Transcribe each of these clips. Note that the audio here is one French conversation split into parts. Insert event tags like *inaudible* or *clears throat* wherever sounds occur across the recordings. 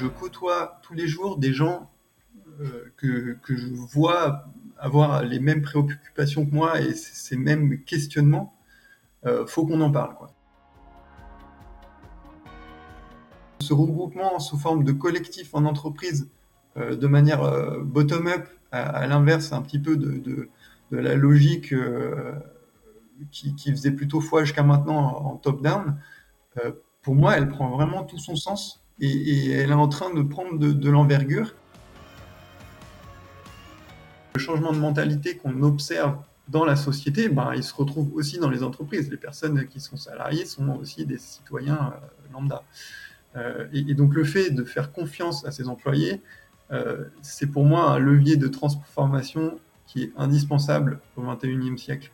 je côtoie tous les jours des gens que, que, je vois avoir les mêmes préoccupations que moi et ces mêmes questionnements, faut qu'on en parle. Quoi. Ce regroupement sous forme de collectif en entreprise, de manière bottom-up, à, l'inverse un petit peu de, de, la logique qui, faisait plutôt foi jusqu'à maintenant en, top-down, euh, pour moi, elle prend vraiment tout son sens et, elle est en train de prendre de, l'envergure. Le changement de mentalité qu'on observe dans la société, ben, il se retrouve aussi dans les entreprises. Les personnes qui sont salariées sont aussi des citoyens euh, lambda. Euh, et, donc le fait de faire confiance à ses employés, c'est pour moi un levier de transformation qui est indispensable au XXIe siècle.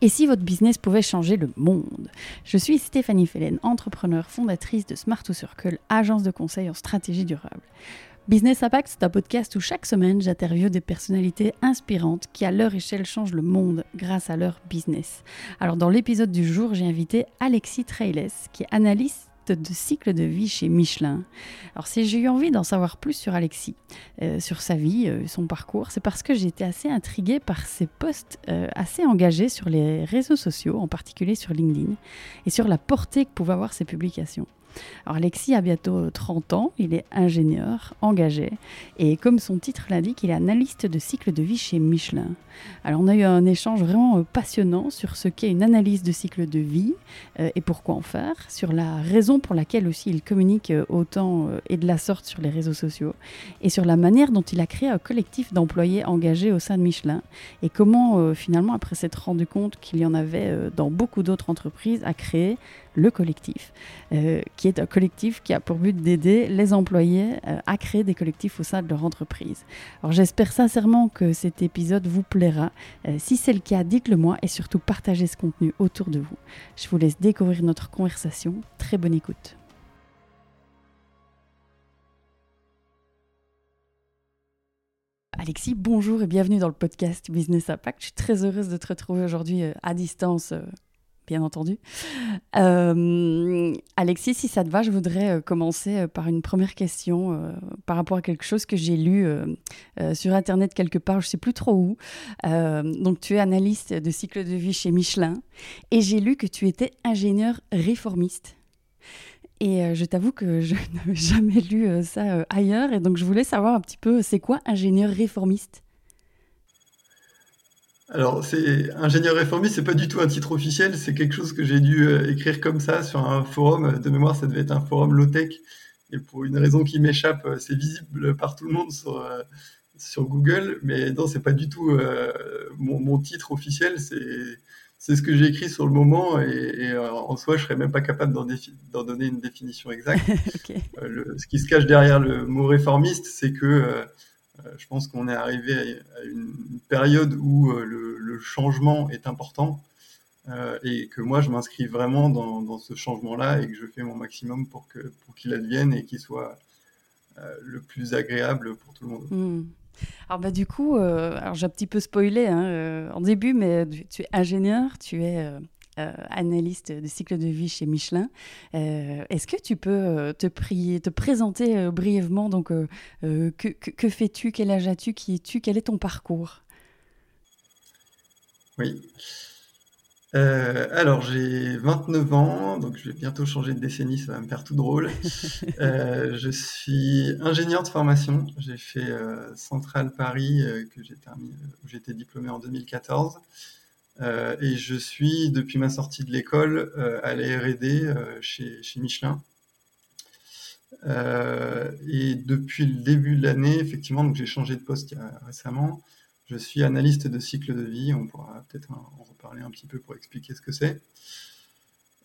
Et si votre business pouvait changer le monde? Je suis Stéphanie Fellen, entrepreneur, fondatrice de Smart to Circle, agence de conseil en stratégie durable. Business Impact, c'est un podcast où chaque semaine j'interviewe des personnalités inspirantes qui à leur échelle changent le monde grâce à leur business. Alors dans l'épisode du jour, j'ai invité Alexis Trailes, qui est de cycle de vie chez Michelin. Alors si j'ai eu envie d'en savoir plus sur Alexis, euh, sur sa vie, euh, son parcours, c'est parce que été assez intriguée par ses posts euh, assez engagés sur les réseaux sociaux, en particulier sur LinkedIn, et sur la portée que pouvaient avoir ses publications. Alors Alexis a bientôt 30 ans, il est ingénieur, engagé, et comme son titre l'indique, il est analyste de cycle de vie chez Michelin. Alors on a eu un échange vraiment euh, passionnant sur ce qu'est une analyse de cycle de vie euh, et pourquoi en faire, sur la raison pour laquelle aussi il communique euh, autant et de la sorte sur les réseaux sociaux, et sur la manière dont il a créé un collectif d'employés engagés au sein de Michelin, et comment finalement après s'être rendu compte qu'il y en avait dans beaucoup d'autres entreprises à créer le collectif, qui est un collectif qui a pour but d'aider les employés à créer des collectifs au sein de leur entreprise. Alors j'espère sincèrement que cet épisode vous plaît euh, si c'est le cas, dites-le moi et surtout partagez ce contenu autour de vous. Je vous laisse découvrir notre conversation. Très bonne écoute. Alexis, bonjour et bienvenue dans le podcast Business Impact. Je suis très heureuse de te retrouver aujourd'hui euh, à distance euh, bien entendu. Euh, Alexis, si ça te va, je voudrais euh, commencer euh, par une première question par rapport à quelque chose que j'ai lu sur Internet quelque part, je ne sais plus trop où. donc, tu es analyste de cycle de vie chez Michelin et j'ai lu que tu étais ingénieur réformiste. Et je t'avoue que je *laughs* n'avais jamais lu ça ailleurs et donc je voulais savoir un petit peu, c'est quoi ingénieur réformiste? Alors, c'est ingénieur réformiste, c'est pas du tout un titre officiel, c'est quelque chose que j'ai dû euh, écrire comme ça sur un forum. De mémoire, ça devait être un forum low-tech. Et pour une raison qui m'échappe, euh, c'est visible par tout le monde sur, euh, sur Google. Mais non, c'est pas du tout mon, titre officiel. C'est, ce que j'ai écrit sur le moment. Et, en soi, je serais même pas capable d'en, donner une définition exacte. *laughs* ce qui se cache derrière le mot réformiste, c'est que je pense qu'on est arrivé à une période où euh, le, changement est important euh, et que moi je m'inscris vraiment dans, ce changement-là et que je fais mon maximum pour que pour qu'il advienne et qu'il soit le plus agréable pour tout le monde. Hmm. Alors bah du coup, j'ai un petit peu spoilé hein, en début, mais tu, es ingénieur, tu es euh, analyste de cycle de vie chez Michelin. Euh, est-ce que tu peux euh, te, prier, te présenter brièvement donc que, fais-tu, quel âge as-tu, qui es-tu, quel est ton parcours? Oui. alors, j'ai 29 ans, donc je vais bientôt changer de décennie, ça va me faire tout drôle. *laughs* je suis ingénieur de formation. J'ai fait Centrale Paris, que j'ai terminé, où j'étais diplômé en 2014. Euh, et je suis, depuis ma sortie de l'école, euh, à la R&D euh, chez, Michelin. et depuis le début de l'année, effectivement, donc j'ai changé de poste récemment. Je suis analyste de cycle de vie. On pourra peut-être en reparler un petit peu pour expliquer ce que c'est.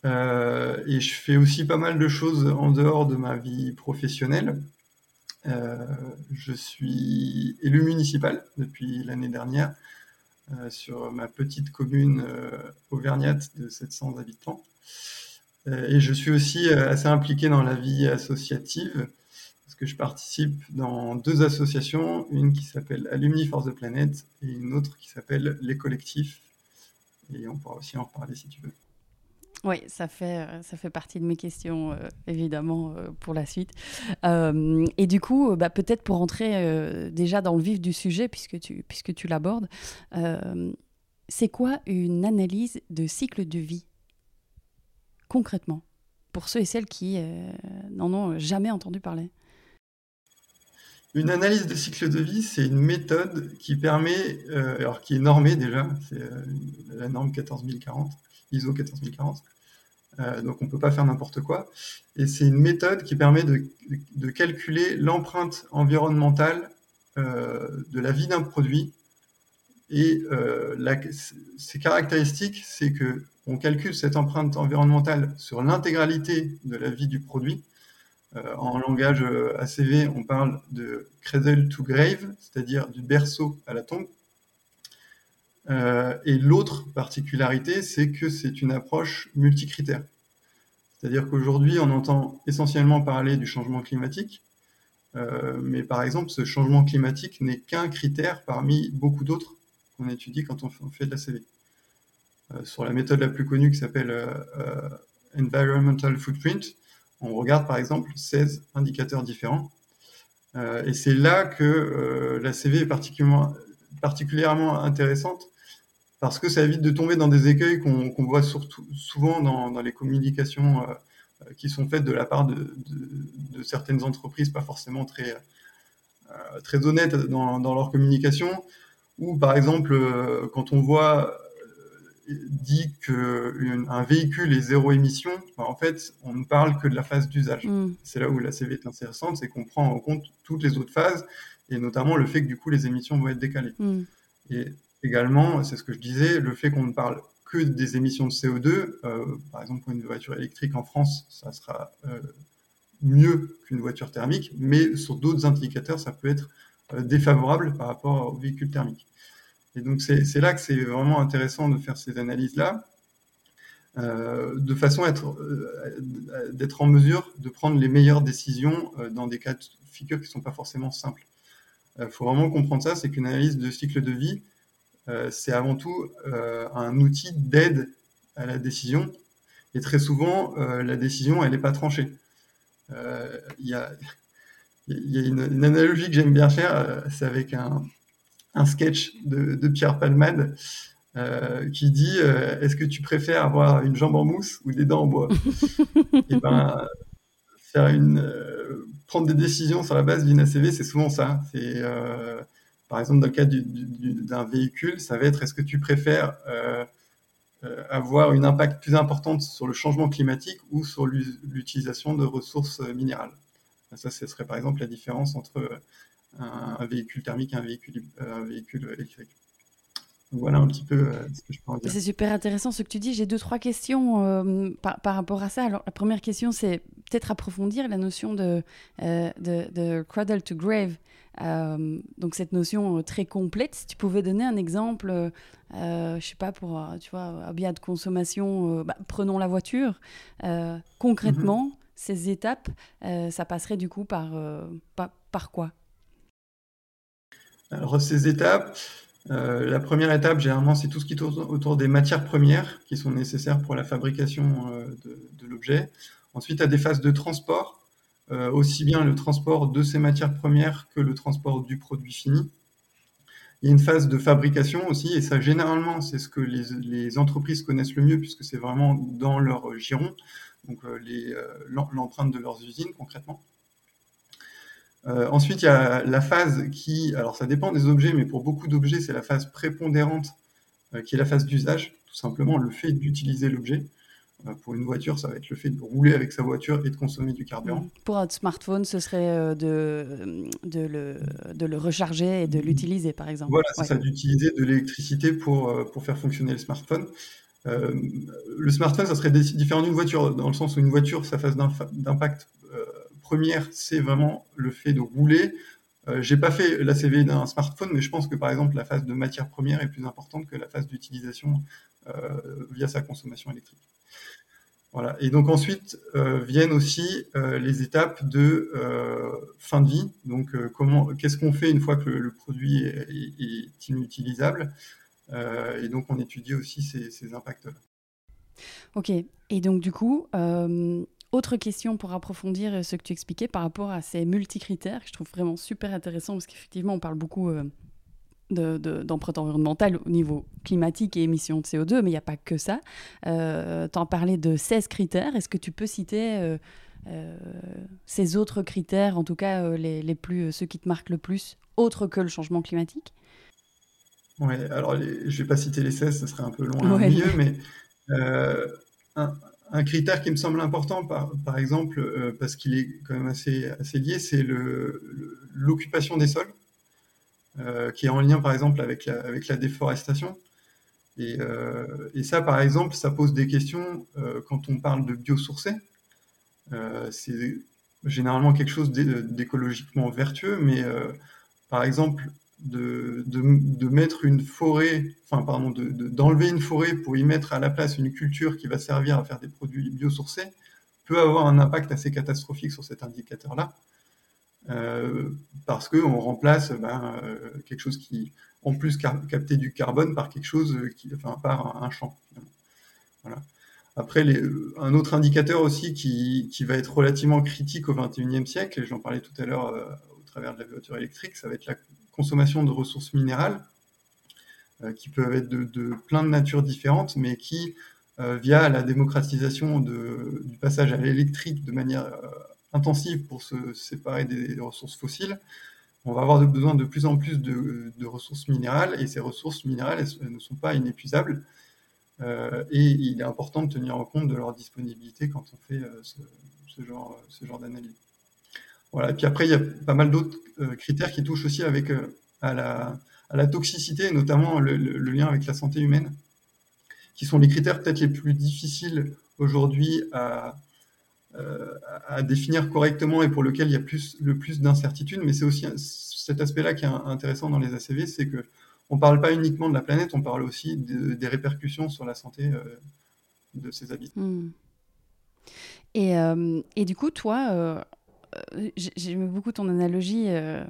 et je fais aussi pas mal de choses en dehors de ma vie professionnelle. je suis élu municipal depuis l'année dernière sur ma petite commune euh, auvergnate de 700 habitants. Euh, et je suis aussi assez impliqué dans la vie associative parce que je participe dans deux associations, une qui s'appelle Alumni for the Planet et une autre qui s'appelle Les Collectifs. Et on pourra aussi en reparler si tu veux. Oui, ça fait, ça fait partie de mes questions, évidemment, pour la suite. et du coup, bah, peut-être pour entrer déjà dans le vif du sujet, puisque tu, puisque tu l'abordes, c'est quoi une analyse de cycle de vie, concrètement, pour ceux et celles qui n'en ont jamais entendu parler? Une analyse de cycle de vie, c'est une méthode qui permet, euh, alors qui est normée déjà, c'est euh, la norme 14040, ISO 14040, euh, donc on ne peut pas faire n'importe quoi. Et c'est une méthode qui permet de, calculer l'empreinte environnementale de la vie d'un produit. Et la, ses caractéristiques, c'est que on calcule cette empreinte environnementale sur l'intégralité de la vie du produit euh, en langage euh, ACV, on parle de cradle to grave, c'est-à-dire du berceau à la tombe. Euh, et l'autre particularité, c'est que c'est une approche multicritère. C'est-à-dire qu'aujourd'hui, on entend essentiellement parler du changement climatique, mais par exemple, ce changement climatique n'est qu'un critère parmi beaucoup d'autres qu'on étudie quand on fait de la CV. sur la méthode la plus connue qui s'appelle Environmental Footprint, on regarde par exemple 16 indicateurs différents. Euh, et c'est là que euh, la CV est particulièrement, particulièrement, intéressante parce que ça évite de tomber dans des écueils qu'on voit surtout, souvent dans, les communications euh, qui sont faites de la part de, certaines entreprises, pas forcément très, très honnêtes dans, dans, leur communication, ou par exemple quand on voit dit qu'un véhicule est zéro émission, bah, en fait, on ne parle que de la phase d'usage. Mm. C'est là où la CV est intéressante, c'est qu'on prend en compte toutes les autres phases, et notamment le fait que du coup, les émissions vont être décalées. Mm. Et également, c'est ce que je disais, le fait qu'on ne parle que des émissions de CO2, euh, par exemple, pour une voiture électrique en France, ça sera euh, mieux qu'une voiture thermique, mais sur d'autres indicateurs, ça peut être euh, défavorable par rapport aux véhicules thermiques. Et donc c'est là que c'est vraiment intéressant de faire ces analyses-là, de façon à être d'être en mesure de prendre les meilleures décisions dans des cas de figure qui ne sont pas forcément simples. Il faut vraiment comprendre ça, c'est qu'une analyse de cycle de vie, c'est avant tout un outil d'aide à la décision. Et très souvent, la décision, elle n'est pas tranchée. Il y a, y a une, une, analogie que j'aime bien faire, c'est avec un, un sketch de, Pierre Palmade euh, qui dit euh, Est-ce que tu préfères avoir une jambe en mousse ou des dents en bois? Et *laughs* eh ben, faire une, euh, prendre des décisions sur la base d'une ACV, c'est souvent ça. C'est par exemple dans le cas d'un véhicule, ça va être est-ce que tu préfères avoir une impact plus importante sur le changement climatique ou sur l'utilisation de ressources minérales? Ça, ce serait par exemple la différence entre un, véhicule thermique et un véhicule, euh, un électrique. voilà un petit peu euh, ce que je peux en dire. C'est super intéressant ce que tu dis. J'ai deux, trois questions euh, par, rapport à ça. Alors, la première question, c'est peut-être approfondir la notion de, cradle to grave. Donc, cette notion très complète. Si tu pouvais donner un exemple, je sais pas, pour, tu vois, un bien de consommation, bah, prenons la voiture. concrètement, mhm. ces étapes, ça passerait du coup par, par, par quoi? Alors, ces étapes, euh, la première étape, généralement, c'est tout ce qui tourne autour des matières premières qui sont nécessaires pour la fabrication euh, de, l'objet. Ensuite, à des phases de transport, euh, aussi bien le transport de ces matières premières que le transport du produit fini. Il y a une phase de fabrication aussi, et ça, généralement, c'est ce que les, entreprises connaissent le mieux, puisque c'est vraiment dans leur giron, donc l'empreinte de leurs usines concrètement. Euh, ensuite, il y a la phase qui, alors ça dépend des objets, mais pour beaucoup d'objets, c'est la phase prépondérante euh, qui est la phase d'usage, tout simplement le fait d'utiliser l'objet. Euh, pour une voiture, ça va être le fait de rouler avec sa voiture et de consommer du carburant. Pour un smartphone, ce serait de, de, le, de le recharger et de l'utiliser, par exemple. Voilà, c'est ça, d'utiliser de l'électricité pour, pour faire fonctionner le smartphone. le smartphone, ça serait différent d'une voiture, dans le sens où une voiture, sa phase d'impact première, c'est vraiment le fait de rouler. Euh, j'ai pas fait la CV d'un smartphone, mais je pense que par exemple la phase de matière première est plus importante que la phase d'utilisation euh, via sa consommation électrique. Voilà. Et donc ensuite euh, viennent aussi les étapes de fin de vie. Donc comment, qu'est-ce qu'on fait une fois que le, produit est, inutilisable Et donc on étudie aussi ces, ces impacts-là. Ok. Et donc, du coup, autre question pour approfondir ce que tu expliquais par rapport à ces multi-critères, que je trouve vraiment super intéressant, parce qu'effectivement, on parle beaucoup d'empreinte environnementale au niveau climatique et émissions de CO2, mais il n'y a pas que ça. Euh, tu en parlais de 16 critères. Est-ce que tu peux citer euh, euh, ces autres critères, en tout cas euh, les, les, plus, ceux qui te marquent le plus, autres que le changement climatique? Oui, alors je ne vais pas citer les 16, ce serait un peu loin ouais. milieu, mais un, un, critère qui me semble important, par, par exemple, parce qu'il est quand même assez, assez lié, c'est l'occupation des sols. Euh, qui est en lien par exemple avec la, déforestation. Et, euh, et, ça, par exemple, ça pose des questions euh, quand on parle de biosourcé. c'est généralement quelque chose d'écologiquement vertueux, mais par exemple, de, mettre une forêt, enfin pardon, d'enlever de, une forêt pour y mettre à la place une culture qui va servir à faire des produits biosourcés peut avoir un impact assez catastrophique sur cet indicateur-là. Euh, parce qu'on remplace ben, euh, quelque chose qui, en plus, capter du carbone par quelque chose qui, enfin, par un champ. Voilà. Après, un autre indicateur aussi qui, qui, va être relativement critique au XXIe siècle, et j'en parlais tout à l'heure euh, au travers de la voiture électrique, ça va être la consommation de ressources minérales, euh, qui peuvent être de, plein de natures différentes, mais qui, euh, via la démocratisation du passage à l'électrique de manière intensive pour se séparer des, ressources fossiles, on va avoir besoin de plus en plus de, ressources minérales et ces ressources minérales ne sont pas inépuisables. Euh, et il est important de tenir en compte de leur disponibilité quand on fait euh, ce, genre, ce genre d'analyse. Voilà. Et puis après, il y a pas mal d'autres euh, critères qui touchent aussi avec, à, la, toxicité, notamment le, lien avec la santé humaine, qui sont les critères peut-être les plus difficiles aujourd'hui à, à définir correctement et pour lequel il y a plus, le plus d'incertitudes. Mais c'est aussi cet aspect-là qui est intéressant dans les ACV, c'est que on parle pas uniquement de la planète, on parle aussi de, des répercussions sur la santé euh, de ses habitants. Mmh. Et, euh, et, du coup, toi, euh, j'aime beaucoup ton analogie, euh,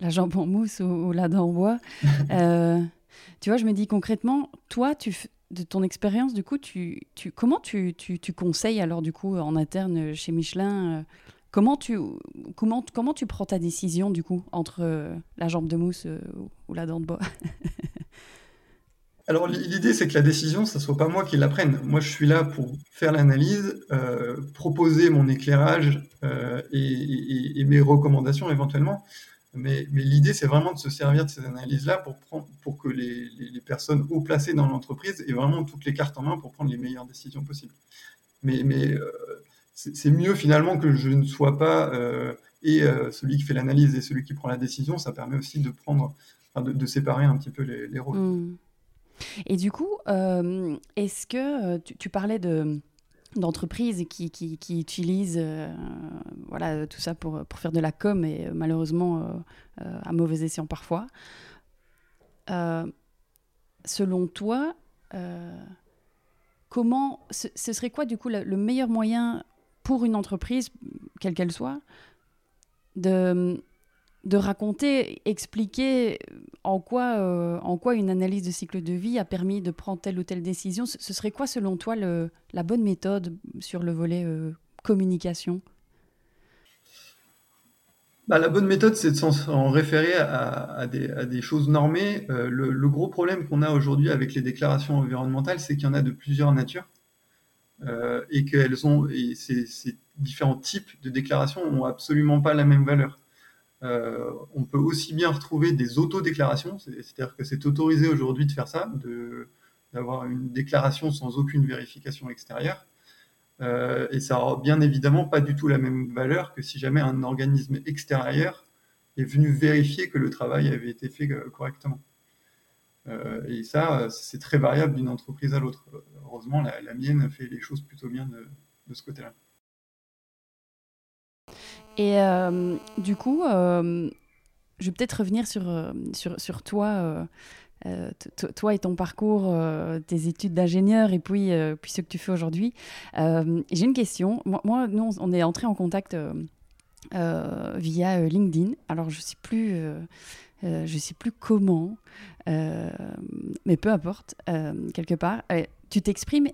la jambe en mousse ou, ou la dent en bois. *laughs* tu vois, je me dis concrètement, toi, tu, de ton expérience, du coup, tu, comment tu, conseilles alors du coup en interne chez Michelin euh, Comment tu, comment, comment tu prends ta décision du coup entre euh, la jambe de mousse euh, ou la dent de bois? *laughs* Alors l'idée c'est que la décision, ça soit pas moi qui la prenne. Moi je suis là pour faire l'analyse, euh, proposer mon éclairage euh, et, et, mes recommandations éventuellement. Mais, l'idée, c'est vraiment de se servir de ces analyses-là pour, que les, personnes haut placées dans l'entreprise aient vraiment toutes les cartes en main pour prendre les meilleures décisions possibles. Mais, euh, c'est mieux finalement que je ne sois pas euh, et euh, celui qui fait l'analyse et celui qui prend la décision. Ça permet aussi de prendre, de, séparer un petit peu les, les rôles. Mmh. Et du coup, est-ce que tu parlais de d'entreprises qui, qui, utilisent euh, voilà, tout ça pour, faire de la com et malheureusement euh, euh, à mauvais escient parfois. Euh, selon toi, euh, comment ce, serait quoi du coup le, meilleur moyen pour une entreprise, quelle qu'elle soit, de, de raconter, expliquer en quoi, euh, en quoi une analyse de cycle de vie a permis de prendre telle ou telle décision. Ce, serait quoi, selon toi, la bonne méthode sur le volet euh, communication? Bah, La bonne méthode, c'est de s'en référer à, des, choses normées. Euh, le, gros problème qu'on a aujourd'hui avec les déclarations environnementales, c'est qu'il y en a de plusieurs natures. Euh, et et ces, différents types de déclarations ont absolument pas la même valeur. Euh, on peut aussi bien retrouver des autodéclarations, c'est-à-dire que c'est autorisé aujourd'hui de faire ça, d'avoir une déclaration sans aucune vérification extérieure. Euh, et ça n'aura bien évidemment pas du tout la même valeur que si jamais un organisme extérieur est venu vérifier que le travail avait été fait euh, correctement. Et ça, c'est très variable d'une entreprise à l'autre. Heureusement, la, mienne fait les choses plutôt bien de ce côté-là. Et euh, du coup, euh, je vais peut-être revenir sur, euh, sur, sur toi, toi et ton parcours, tes études d'ingénieur et puis, puis ce que tu fais aujourd'hui. J'ai une question. Moi, nous, on est entré en contact via LinkedIn. Alors, je ne sais plus. Je ne sais plus comment, mais peu importe, quelque part. tu t'exprimes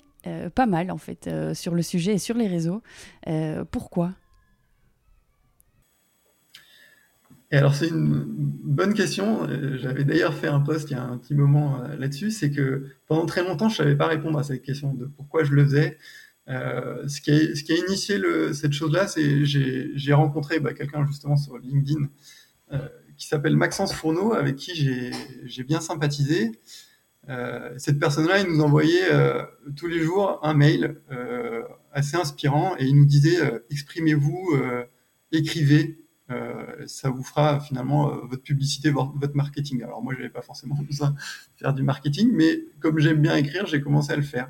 pas mal en fait sur le sujet et sur les réseaux. pourquoi? Et alors c'est une bonne question. J'avais d'ailleurs fait un post il y a un petit moment là-dessus. C'est que pendant très longtemps, je savais pas répondre à cette question de pourquoi je le faisais. Euh, ce, qui a, ce, qui a, initié le, cette chose-là, c'est j'ai rencontré bah, quelqu'un justement sur LinkedIn euh, qui s'appelle Maxence Fourneau, avec qui j'ai bien sympathisé. Euh, cette personne-là, il nous envoyait euh, tous les jours un mail euh, assez inspirant et il nous disait exprimez-vous, écrivez, ça vous fera finalement votre publicité, votre marketing. Alors moi, je n'avais pas forcément *laughs* besoin de faire du marketing, mais comme j'aime bien écrire, j'ai commencé à le faire.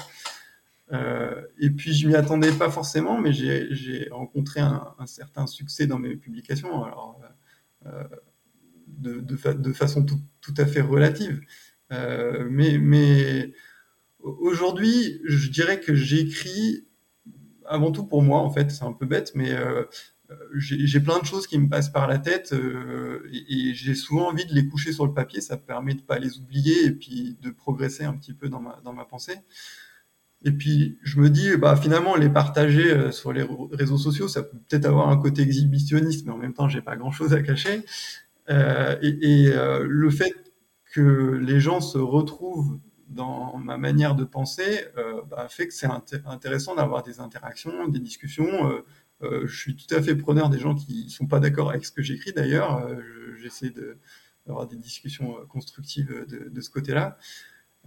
Euh, et puis je m'y attendais pas forcément, mais j'ai rencontré un, certain succès dans mes publications, alors euh, de, façon tout, à fait relative. Euh, mais aujourd'hui, je dirais que j'écris avant tout pour moi, en fait, c'est un peu bête, mais j'ai plein de choses qui me passent par la tête et, et j'ai souvent envie de les coucher sur le papier. Ça permet de pas les oublier et puis de progresser un petit peu dans ma, dans ma pensée. Et puis, je me dis, bah, finalement, les partager euh, sur les réseaux sociaux, ça peut peut-être avoir un côté exhibitionniste, mais en même temps, j'ai pas grand-chose à cacher. Euh, et, euh, le fait que les gens se retrouvent dans ma manière de penser euh, bah, fait que c'est intéressant d'avoir des interactions, des discussions. Euh, je suis tout à fait preneur des gens qui sont pas d'accord avec ce que j'écris d'ailleurs. J'essaie d'avoir des discussions constructives de, de ce côté-là.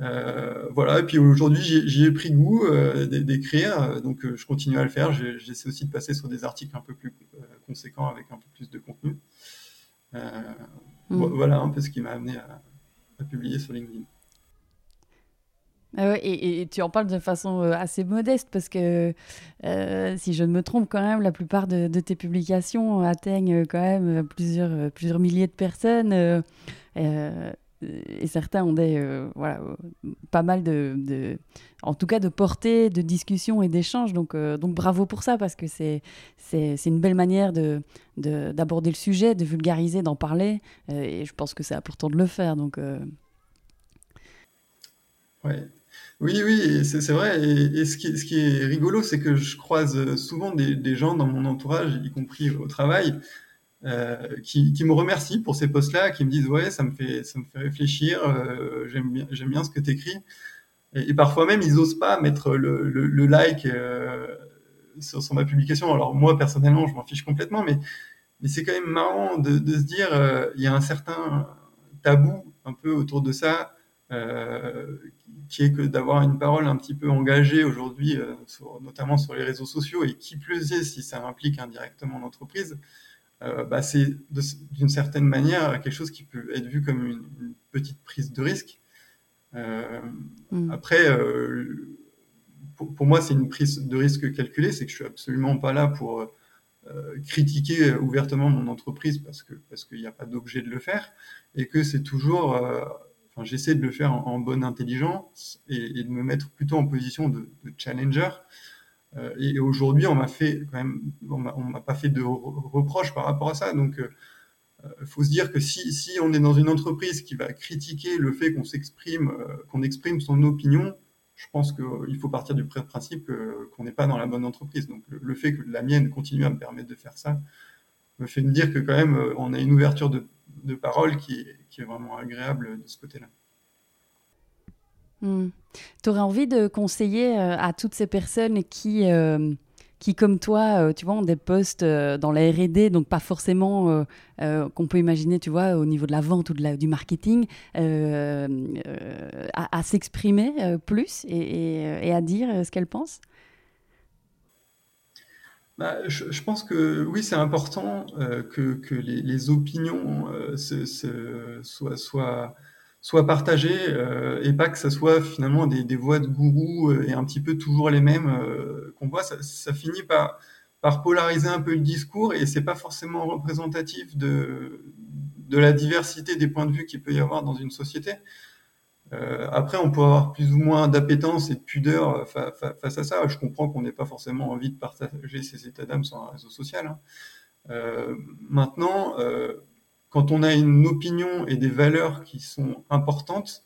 Euh, voilà, et puis aujourd'hui, j'y ai pris goût euh, d'écrire, donc euh, je continue à le faire. J'essaie aussi de passer sur des articles un peu plus conséquents avec un peu plus de contenu. Mm. Voilà un peu ce qui m'a amené à, publier sur LinkedIn. Ah et, tu en parles de façon assez modeste parce que si je ne me trompe quand même, la plupart de, de tes publications atteignent quand même plusieurs, plusieurs milliers de personnes et certains ont des, euh, voilà, pas mal de, en tout cas de portée, de discussion et d'échange. Donc, euh, donc bravo pour ça parce que c'est, c'est, une belle manière de, d'aborder le sujet, de vulgariser, d'en parler. Euh, et je pense que c'est important de le faire. Donc, ouais. Oui, oui, c'est, vrai. Et, ce, qui, ce qui est rigolo, c'est que je croise souvent des, des gens dans mon entourage, y compris au travail, euh, qui, qui, me remercient pour ces posts-là, qui me disent ouais, ça me fait, ça me fait réfléchir, euh, j'aime bien, bien ce que tu écris. Et, parfois même, ils osent pas mettre le, le, le like euh, sur, sur, ma publication. Alors moi, personnellement, je m'en fiche complètement, mais, mais c'est quand même marrant de, de se dire, il y a un certain tabou un peu autour de ça, qui est que d'avoir une parole un petit peu engagée aujourd'hui, notamment sur les réseaux sociaux, et qui plus est si ça implique indirectement l'entreprise, euh, bah, c'est d'une certaine manière quelque chose qui peut être vu comme une, petite prise de risque. Euh, mm. Après, euh, pour, moi, c'est une prise de risque calculée, c'est que je suis absolument pas là pour critiquer ouvertement mon entreprise parce que parce qu'il n'y a pas d'objet de le faire et que c'est toujours j'essaie de le faire en, bonne intelligence et, de me mettre plutôt en position de, challenger euh, et aujourd'hui, on m'a fait quand même, on m'a pas fait de reproches par rapport à ça. Donc, euh, euh, faut se dire que si, on est dans une entreprise qui va critiquer le fait qu'on s'exprime, qu'on exprime son opinion, je pense qu'il faut partir du principe qu'on n'est pas dans la bonne entreprise. Donc, le, fait que la mienne continue à me permettre de faire ça me fait me dire que quand même, on a une ouverture de, de parole qui est vraiment agréable de ce côté-là. Hmm. Tu aurais envie de conseiller euh, à toutes ces personnes qui, euh, qui comme toi, euh, tu vois, ont des postes dans la R&D, donc pas forcément qu'on peut imaginer, tu vois, au niveau de la vente ou de la, du marketing, à, s'exprimer plus et, et, à dire ce qu'elles pensent? Bah, je, pense que oui, c'est important que, que les, les, opinions soient, soient soit partagé euh, et pas que ça soit finalement des, des voix de gourous euh, et un petit peu toujours les mêmes euh, qu'on voit. Ça, ça, finit par, par polariser un peu le discours et c'est pas forcément représentatif de, de la diversité des points de vue qu'il peut y avoir dans une société. Euh, après, on peut avoir plus ou moins d'appétence et de pudeur face à ça. Je comprends qu'on n'ait pas forcément envie de partager ses états d'âme sur un réseau social. Hein. Euh, maintenant, euh, quand on a une opinion et des valeurs qui sont importantes,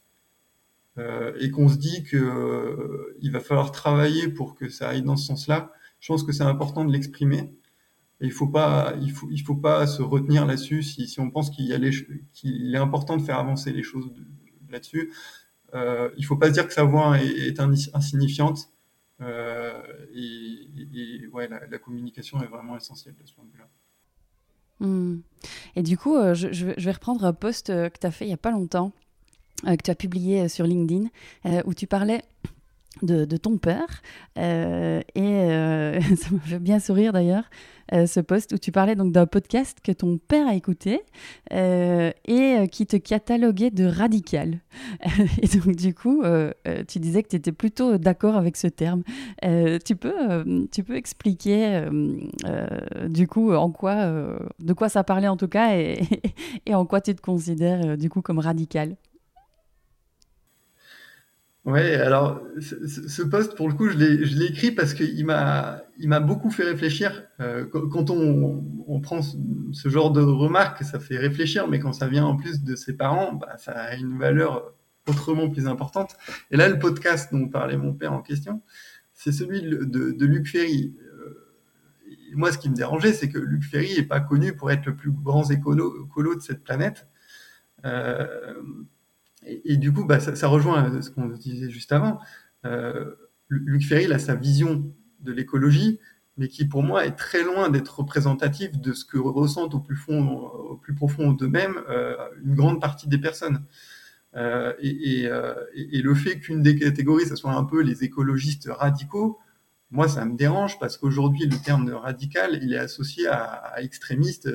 et qu'on se dit qu'il va falloir travailler pour que ça aille dans ce sens-là, je pense que c'est important de l'exprimer. il faut il faut, il pas se retenir là-dessus. Si, on pense qu'il est important de faire avancer les choses là-dessus, euh, il faut pas se dire que sa voix est, insignifiante. Euh, et, ouais, la, communication est vraiment essentielle de ce point de vue-là. Hmm. Et du coup, euh, je, vais reprendre un post que tu as fait il n'y a pas longtemps, que tu as publié sur LinkedIn, où tu parlais de, ton père. Et *laughs* ça me fait bien sourire d'ailleurs, euh, ce post où tu parlais donc d'un podcast que ton père a écouté et qui te cataloguait de radical. *laughs* et donc du coup, tu disais que tu étais plutôt d'accord avec ce terme. tu, peux, tu peux expliquer du coup en quoi, de quoi ça parlait en tout cas et, *laughs* et en quoi tu te considères du coup comme radical? Ouais, alors ce, poste, pour le coup, je l'ai écrit parce qu'il m'a beaucoup fait réfléchir. Euh, quand on, prend ce, genre de remarques, ça fait réfléchir, mais quand ça vient en plus de ses parents, bah, ça a une valeur autrement plus importante. Et là, le podcast dont parlait mon père en question, c'est celui de, Luc Ferry. Euh, moi, ce qui me dérangeait, c'est que Luc Ferry n'est pas connu pour être le plus grand écolo, écolo de cette planète. Euh, et, du coup, bah, ça, rejoint ce qu'on disait juste avant. Euh, Luc Ferry il a sa vision de l'écologie, mais qui pour moi est très loin d'être représentatif de ce que ressentent au plus, fond, au plus profond d'eux-mêmes euh, une grande partie des personnes. Euh, et, le fait qu'une des catégories, ce soit un peu les écologistes radicaux, moi, ça me dérange parce qu'aujourd'hui, le terme de radical, il est associé à, extrémiste.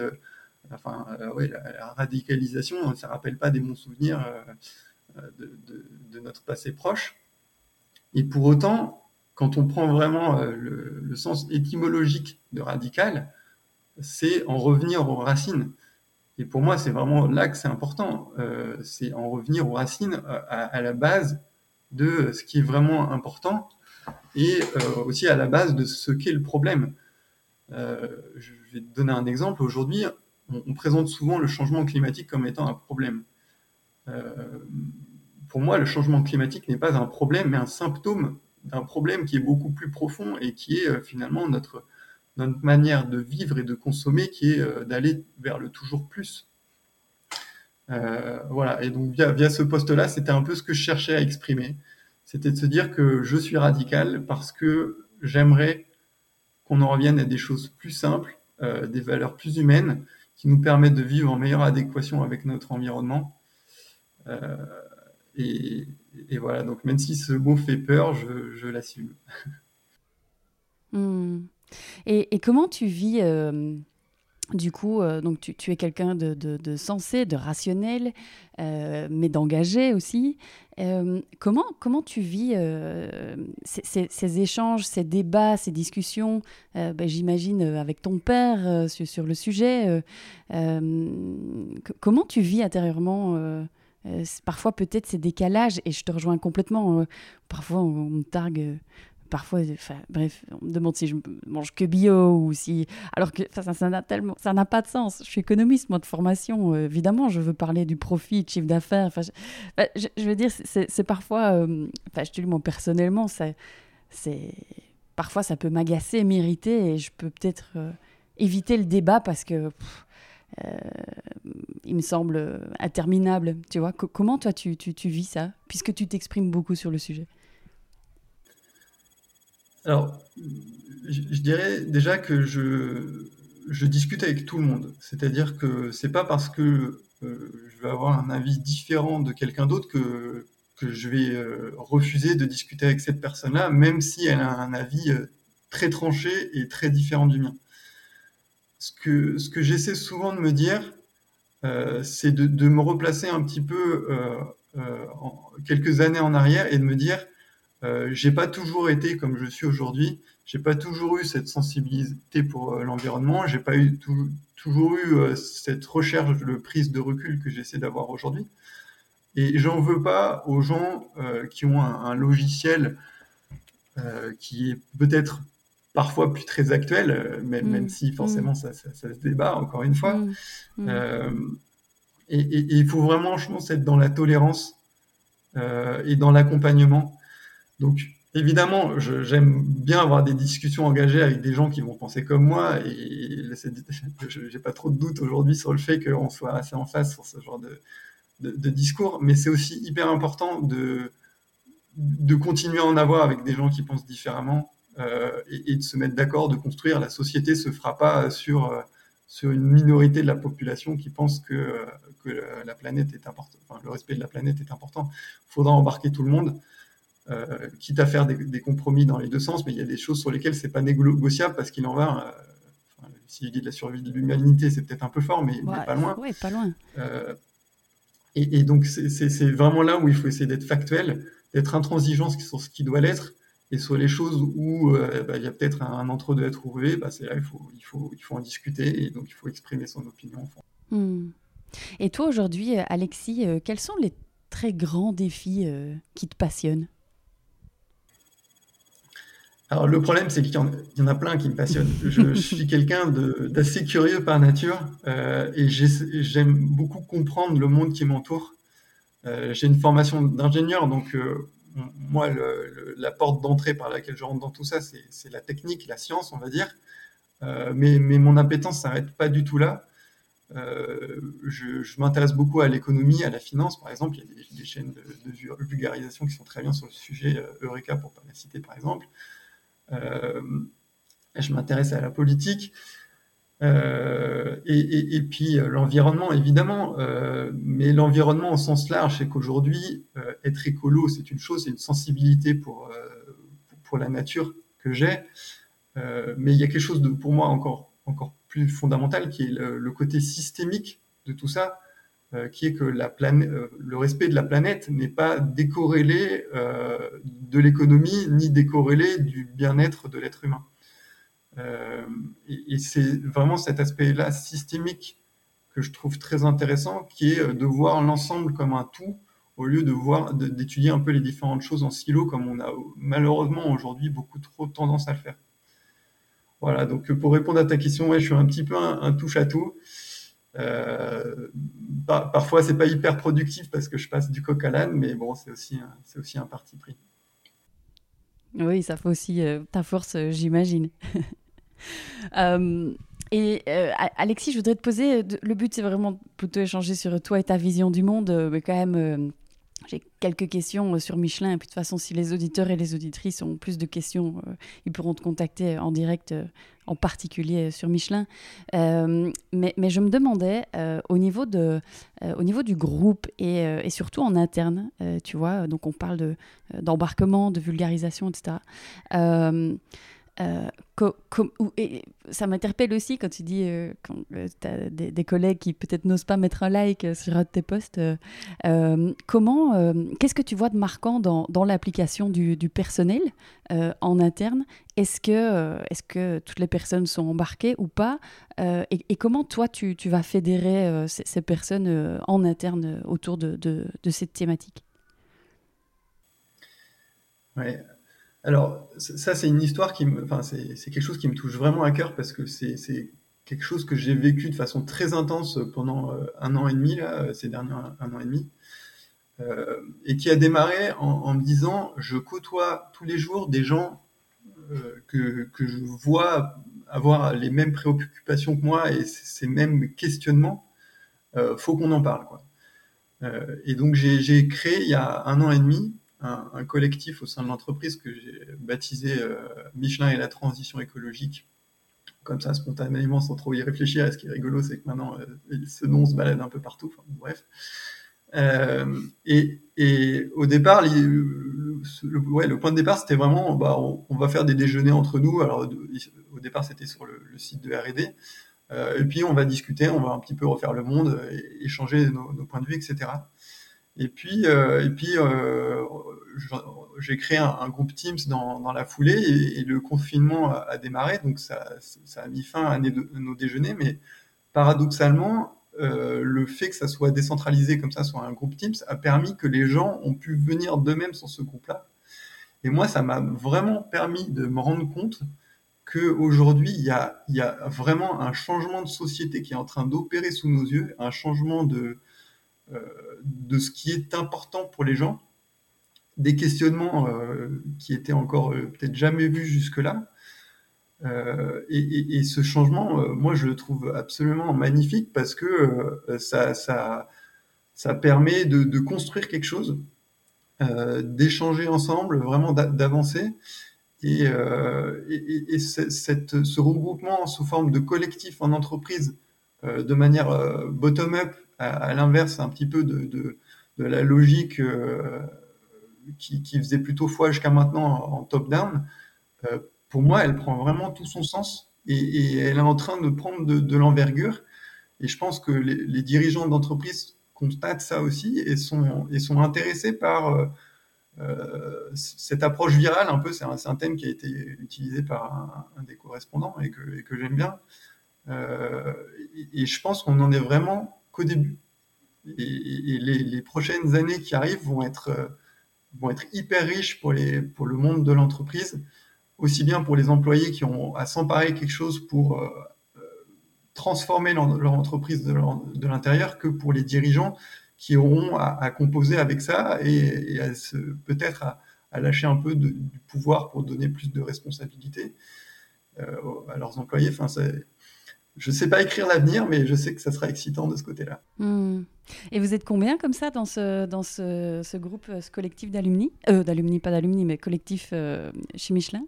Enfin, oui, la, radicalisation, ça rappelle pas des bons souvenirs de, notre passé proche. Et pour autant, quand on prend vraiment euh, le, sens étymologique de radical, c'est en revenir aux racines. Et pour moi, c'est vraiment là que c'est important. Euh, c'est en revenir aux racines, euh, à, la base de ce qui est vraiment important et aussi à la base de ce qu'est le problème. je vais te donner un exemple. Aujourd'hui, on, présente souvent le changement climatique comme étant un problème. Euh, pour moi, le changement climatique n'est pas un problème, mais un symptôme d'un problème qui est beaucoup plus profond et qui est euh, finalement notre, manière de vivre et de consommer, qui est euh, d'aller vers le toujours plus. voilà, et donc via, via ce poste-là, c'était un peu ce que je cherchais à exprimer. C'était de se dire que je suis radical parce que j'aimerais qu'on en revienne à des choses plus simples, des valeurs plus humaines, qui nous permettent de vivre en meilleure adéquation avec notre environnement euh, et, voilà, donc même si ce mot fait peur, je, l'assume. Hmm. Et, comment tu vis euh, du coup, euh, donc tu, es quelqu'un de, sensé, de rationnel, mais d'engagé aussi. comment, comment tu vis ces, échanges, ces débats, ces discussions, ben, j'imagine avec ton père sur, le sujet Comment tu vis intérieurement euh, parfois, peut-être, ces décalages, et je te rejoins complètement. Euh, parfois, on, me targue. Euh, parfois, bref, on me demande si je mange que bio ou si. Alors que ça, n'a tellement, ça n'a pas de sens. Je suis économiste, moi, de formation. évidemment, je veux parler du profit, du chiffre d'affaires. Je, veux dire, c'est parfois. Enfin, je te dis, moi, personnellement, c'est. Parfois, ça peut m'agacer, m'irriter, et je peux peut-être éviter le débat parce que. Euh, il me semble interminable. Tu vois, comment toi tu, tu, vis ça, puisque tu t'exprimes beaucoup sur le sujet? Alors, je, dirais déjà que je, je discute avec tout le monde. C'est-à-dire que c'est pas parce que euh, je vais avoir un avis différent de quelqu'un d'autre que, que je vais euh, refuser de discuter avec cette personne-là, même si elle a un avis très tranché et très différent du mien ce que, ce que j'essaie souvent de me dire, euh, c'est de, me replacer un petit peu euh, euh, quelques années en arrière et de me dire, j'ai pas toujours été comme je suis aujourd'hui, j'ai pas toujours eu cette sensibilité pour l'environnement, j'ai pas eu toujours eu cette recherche de prise de recul que j'essaie d'avoir aujourd'hui. Et j'en veux pas aux gens qui ont un logiciel qui est peut-être parfois plus très actuel, euh, même, même mm. si forcément mm. ça, ça, se débat encore une fois. Mm. Euh, et, il faut vraiment, je pense, être dans la tolérance et dans l'accompagnement. Donc, évidemment, j'aime bien avoir des discussions engagées avec des gens qui vont penser comme moi, et *laughs* j'ai pas trop de doute aujourd'hui sur le fait qu'on soit assez en face sur ce genre de, discours, mais c'est aussi hyper important de, continuer à en avoir avec des gens qui pensent différemment euh, et, de se mettre d'accord, de construire. La société se fera pas sur, euh, une minorité de la population qui pense que, la planète est importante, le respect de la planète est important. Il faudra embarquer tout le monde. Euh, quitte à faire des, compromis dans les deux sens, mais il y a des choses sur lesquelles c'est pas négociable parce qu'il en va. Euh, si je dis de la survie de l'humanité, c'est peut-être un peu fort, mais, pas loin. Oui, pas loin. et, et, donc c'est vraiment là où il faut essayer d'être factuel, d'être intransigeant sur ce qui doit l'être, et sur les choses où euh, bah, il y a peut-être un, entre-deux à trouver, bah, c'est là il faut, il, faut, il faut en discuter et donc il faut exprimer son opinion. Hmm. Et toi aujourd'hui, Alexis, quels sont les très grands défis qui te passionnent? Alors le problème, c'est qu'il y, en a plein qui me passionnent. Je, *laughs* suis quelqu'un d'assez curieux par nature euh, et j'aime beaucoup comprendre le monde qui m'entoure. Euh, j'ai une formation d'ingénieur, donc euh, moi, la porte d'entrée par laquelle je rentre dans tout ça, c'est la technique, la science, on va dire. Mais, mon appétence s'arrête pas du tout là. je, m'intéresse beaucoup à l'économie, à la finance, par exemple. Il y a des, chaînes de, de, vulgarisation qui sont très bien sur le sujet, Eureka pour pas la citer, par exemple. Euh, je m'intéresse à la politique. Euh, et, puis euh, l'environnement, évidemment, mais l'environnement au sens large, c'est qu'aujourd'hui, être écolo, c'est une chose, c'est une sensibilité pour, pour la nature que j'ai, mais il y a quelque chose de, pour moi encore, encore plus fondamental qui est le côté systémique de tout ça. Euh, qui est que la euh, le respect de la planète n'est pas décorrélé euh, de l'économie ni décorrélé du bien-être de l'être humain. et, c'est vraiment cet aspect-là systémique que je trouve très intéressant, qui est de voir l'ensemble comme un tout, au lieu de voir, d'étudier un peu les différentes choses en silo, comme on a malheureusement aujourd'hui beaucoup trop tendance à le faire. Voilà, donc pour répondre à ta question, ouais, je suis un petit peu un touche à tout. Euh, parfois, c'est pas hyper productif parce que je passe du coq à l'âne, mais bon, c'est aussi, c'est aussi un parti pris. Oui, ça fait aussi euh, ta force, euh, j'imagine. *laughs* et Alexis, je voudrais te poser, le but c'est vraiment plutôt échanger sur toi et ta vision du monde, mais quand même j'ai quelques questions euh, sur Michelin. Et puis de toute façon, si les auditeurs et les auditrices ont plus de questions, euh, ils pourront te contacter en direct, euh, en particulier sur Michelin. mais, mais, je me demandais, au, niveau de, au niveau du groupe et, et surtout en interne, tu vois, donc on parle d'embarquement, de, vulgarisation, etc. Euh, ça m'interpelle aussi quand tu dis euh, quand euh, tu as des, collègues qui peut-être n'osent pas mettre un like sur un de tes posts. comment, qu'est-ce que tu vois de marquant dans, l'application du, personnel en interne? Est-ce que, est-ce que toutes les personnes sont embarquées ou pas? Et, comment toi tu, vas fédérer ces, personnes en interne autour de cette thématique? Ouais, alors, ça, c'est une histoire qui me, enfin, c'est quelque chose qui me touche vraiment à cœur parce que c'est quelque chose que j'ai vécu de façon très intense pendant euh, un an et demi, là, euh, ces derniers un, an et demi, euh, et qui a démarré en, me disant, je côtoie tous les jours des gens que, que, je vois avoir les mêmes préoccupations que moi et ces mêmes questionnements, faut qu'on en parle. Quoi. et donc, j'ai créé il y a un an et demi un, collectif au sein de l'entreprise que j'ai baptisé euh, Michelin et la transition écologique. Comme ça, spontanément, sans trop y réfléchir. Et ce qui est rigolo, c'est que maintenant, euh, ce nom se balade un peu partout. bref. Euh, et, au départ, le, ouais, le, point de départ, c'était vraiment, bah, on, va faire des déjeuners entre nous. Alors, au départ, c'était sur le, site de R&D. et puis, on va discuter, on va un petit peu refaire le monde, et, échanger nos, points de vue, etc. Et puis, euh, et puis euh, j'ai créé un, groupe Teams dans, dans la foulée et, le confinement a, démarré, donc ça, ça, a mis fin à nos déjeuners. Mais paradoxalement, euh, le fait que ça soit décentralisé comme ça sur un groupe Teams a permis que les gens ont pu venir d'eux-mêmes sur ce groupe-là. Et moi, ça m'a vraiment permis de me rendre compte qu'aujourd'hui, il y a, y a vraiment un changement de société qui est en train d'opérer sous nos yeux, un changement de, de ce qui est important pour les gens. des questionnements qui étaient encore peut-être jamais vus jusque-là. Et, ce changement, moi, je le trouve absolument magnifique parce que ça, ça, ça permet de, construire quelque chose, d'échanger ensemble, vraiment d'avancer. Et, cette, ce regroupement sous forme de collectif en entreprise, de manière bottom-up, à, l'inverse un petit peu de, la logique euh, qui, faisait plutôt foi jusqu'à maintenant en, top-down, euh, pour moi, elle prend vraiment tout son sens et, elle est en train de prendre de, l'envergure. Et je pense que les, dirigeants d'entreprise constatent ça aussi et sont, intéressés par euh, cette approche virale. Un peu, c'est un, thème qui a été utilisé par un, des correspondants et que, j'aime bien. et, je pense qu'on en est vraiment qu'au début. Et, les, prochaines années qui arrivent vont être, euh, vont être hyper riches pour, les, pour le monde de l'entreprise, aussi bien pour les employés qui ont à s'emparer quelque chose pour euh, euh, transformer leur, entreprise de l'intérieur que pour les dirigeants qui auront à, composer avec ça et, peut-être à, lâcher un peu du pouvoir pour donner plus de responsabilité à leurs employés. Je ne sais pas écrire l'avenir, mais je sais que ça sera excitant de ce côté-là. Hmm. Et vous êtes combien comme ça dans ce, dans ce, ce groupe, ce collectif d'alumni? Euh, D'alumni, pas d'alumni, mais collectif euh, chez Michelin?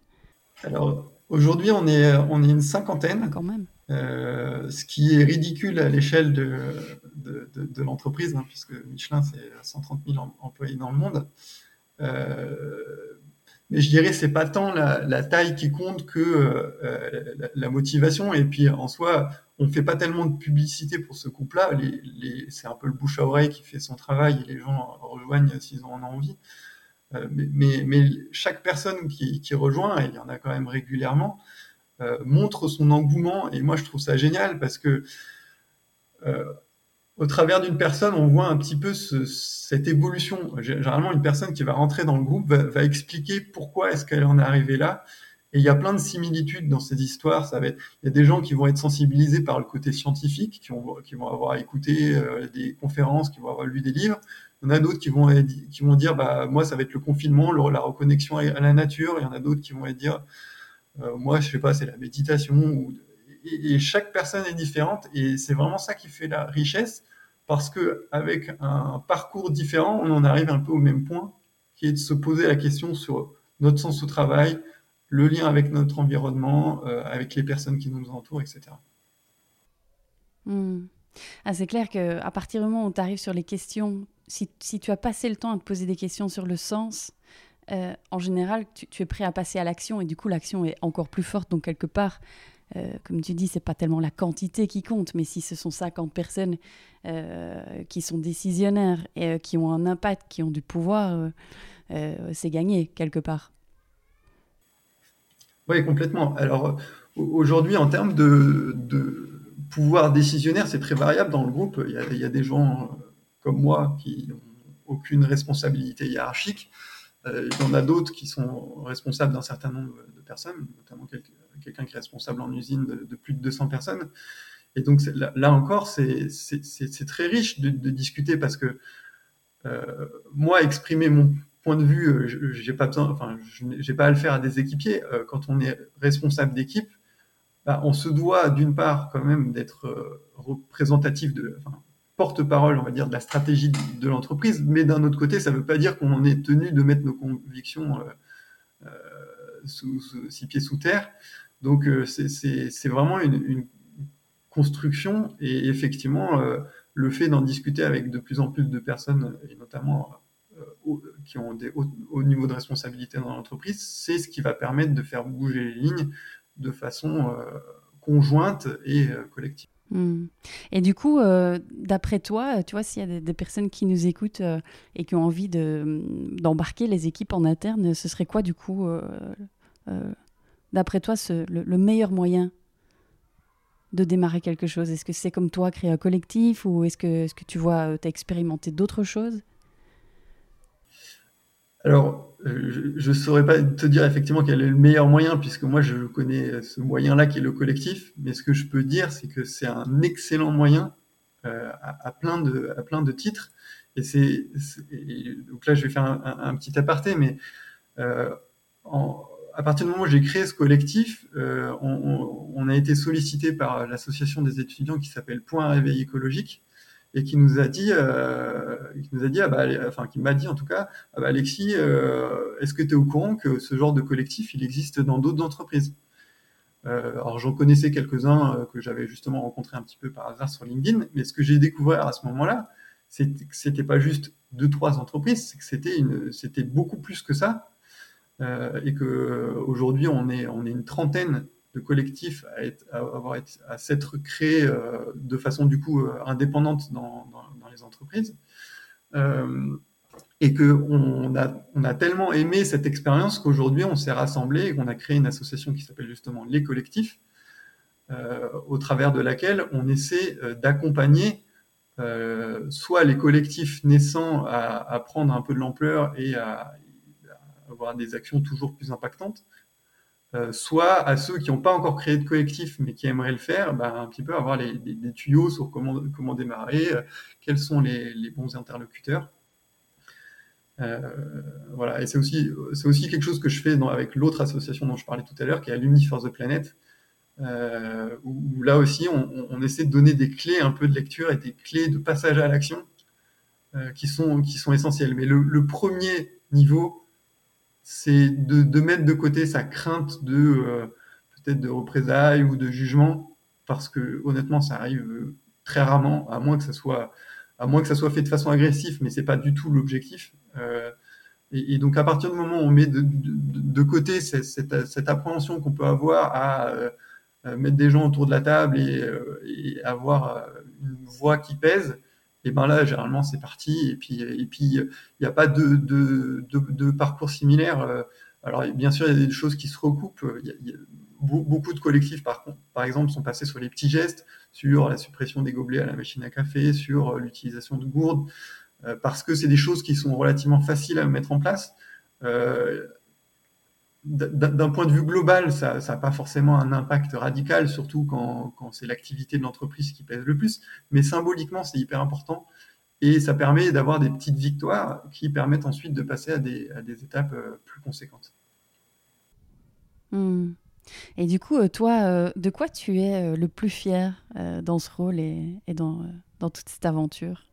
Alors, aujourd'hui, on est, on est une cinquantaine. Ah, quand même. Euh, ce qui est ridicule à l'échelle de, de, de, l'entreprise, hein, puisque Michelin, c'est 130 000 employés dans le monde. Mais je dirais c'est pas tant la, taille qui compte que euh, la, motivation. Et puis en soi, on fait pas tellement de publicité pour ce couple-là. Les, c'est un peu le bouche à oreille qui fait son travail et les gens rejoignent s'ils en ont envie. Euh, mais, mais, chaque personne qui, qui, rejoint, et il y en a quand même régulièrement, euh, montre son engouement. Et moi, je trouve ça génial parce que au travers d'une personne, on voit un petit peu cette évolution. Généralement, une personne qui va rentrer dans le groupe va, expliquer pourquoi est-ce qu'elle en est arrivée là. Et il y a plein de similitudes dans ces histoires. Ça va être, il y a des gens qui vont être sensibilisés par le côté scientifique, qui, ont, qui vont avoir écouté euh, des conférences, qui vont avoir lu des livres. Il y en a d'autres qui vont, qui vont dire, bah, moi, ça va être le confinement, la reconnexion à la nature. Il y en a d'autres qui vont dire, euh, moi, je sais pas, c'est la méditation. Ou, et, chaque personne est différente et c'est vraiment ça qui fait la richesse parce que avec un parcours différent, on en arrive un peu au même point, qui est de se poser la question sur notre sens au travail, le lien avec notre environnement, euh, avec les personnes qui nous entourent, etc. Hmm. Ah, c'est clair qu'à partir du moment où tu arrives sur les questions, si, si, tu as passé le temps à te poser des questions sur le sens, euh, en général, tu, tu, es prêt à passer à l'action et du coup, l'action est encore plus forte. Donc, quelque part, euh, comme tu dis, c'est pas tellement la quantité qui compte, mais si ce sont 50 personnes euh, qui sont décisionnaires et euh, qui ont un impact, qui ont du pouvoir, c'est gagné quelque part. Oui, complètement. Alors aujourd'hui, en termes de, pouvoir décisionnaire, c'est très variable dans le groupe. Il y, a, il y a des gens comme moi qui n'ont aucune responsabilité hiérarchique. il y en a d'autres qui sont responsables d'un certain nombre de personnes, notamment quelques quelqu'un qui est responsable en usine de, plus de 200 personnes. Et donc là, encore, c'est très riche de, discuter parce que euh, moi, exprimer mon point de vue, euh, j'ai pas besoin, enfin, j'ai pas à le faire à des équipiers. Euh, quand on est responsable d'équipe, bah, on se doit d'une part quand même d'être représentatif de, porte-parole, on va dire, de la stratégie de, l'entreprise, mais d'un autre côté, ça ne veut pas dire qu'on est tenu de mettre nos convictions sous, six pieds sous terre. Donc euh, c'est vraiment une, construction et effectivement euh, le fait d'en discuter avec de plus en plus de personnes et notamment euh, qui ont des hauts, niveaux de responsabilité dans l'entreprise, c'est ce qui va permettre de faire bouger les lignes de façon conjointe et collective. Hmm. Et du coup, d'après toi, tu vois, s'il y a des, personnes qui nous écoutent et qui ont envie d'embarquer les équipes en interne, ce serait quoi du coup d'après toi, le, meilleur moyen de démarrer quelque chose? Est-ce que c'est comme toi, créer un collectif ou est-ce que, tu vois, euh, tu as expérimenté d'autres choses? Alors, je ne saurais pas te dire effectivement quel est le meilleur moyen, puisque moi, je connais ce moyen-là qui est le collectif. Mais ce que je peux dire, c'est que c'est un excellent moyen euh, à, plein de, à plein de titres. Et c'est donc là, je vais faire un, petit aparté, mais à partir du moment où j'ai créé ce collectif, on, on, a été sollicité par l'association des étudiants qui s'appelle Point Réveil écologique et qui nous a dit, euh, qui nous a dit, ah bah, enfin qui m'a dit en tout cas, ah bah, Alexis, euh, est-ce que tu es au courant que ce genre de collectif, il existe dans d'autres entreprises? Euh, Alors j'en connaissais quelques-uns que j'avais justement rencontrés un petit peu par hasard sur LinkedIn, mais ce que j'ai découvert à ce moment-là, c'était que c'était pas juste deux trois entreprises, c'est que c'était beaucoup plus que ça, et que aujourd'hui on est on est une trentaine de collectif à, avoir à s'être créé euh, de façon du coup euh, indépendante dans, les entreprises. Euh, et qu'on a, on a tellement aimé cette expérience qu'aujourd'hui on s'est rassemblé et qu'on a créé une association qui s'appelle justement Les Collectifs, au travers de laquelle on essaie d'accompagner soit les collectifs naissants à, prendre un peu de l'ampleur et à, avoir des actions toujours plus impactantes, euh, soit à ceux qui n'ont pas encore créé de collectif mais qui aimeraient le faire, bah, un petit peu avoir les, des, tuyaux sur comment, démarrer, euh, quels sont les, bons interlocuteurs. Euh, voilà, et c'est aussi, c'est aussi quelque chose que je fais avec l'autre association dont je parlais tout à l'heure, qui est Alumni for the Planet, où, là aussi on, essaie de donner des clés un peu de lecture et des clés de passage à l'action qui, sont, qui sont essentielles. Mais le premier niveau, c'est de, mettre de côté sa crainte de euh, peut-être de représailles ou de jugement, parce que honnêtement, ça arrive euh, très rarement, à moins que ça soit, à moins que ça soit fait de façon agressive, mais c'est pas du tout l'objectif. Euh, et, donc, à partir du moment où on met de, côté cette, appréhension qu'on peut avoir à mettre des gens autour de la table et, et avoir une voix qui pèse, et ben là, généralement, c'est parti. Et puis, il n'y a pas de, parcours similaire. Euh, alors, bien sûr, il y a des choses qui se recoupent. beaucoup de collectifs, par, par exemple, sont passés sur les petits gestes, sur la suppression des gobelets à la machine à café, sur euh, l'utilisation de gourdes, euh, parce que c'est des choses qui sont relativement faciles à mettre en place d'un point de vue global, ça n'a pas forcément un impact radical, surtout quand, c'est l'activité de l'entreprise qui pèse le plus, mais symboliquement, c'est hyper important. Et ça permet d'avoir des petites victoires qui permettent ensuite de passer à des, étapes euh, plus conséquentes. Hmm. Et du coup, euh, toi, euh, de quoi tu es le plus fier dans ce rôle et, dans, dans toute cette aventure?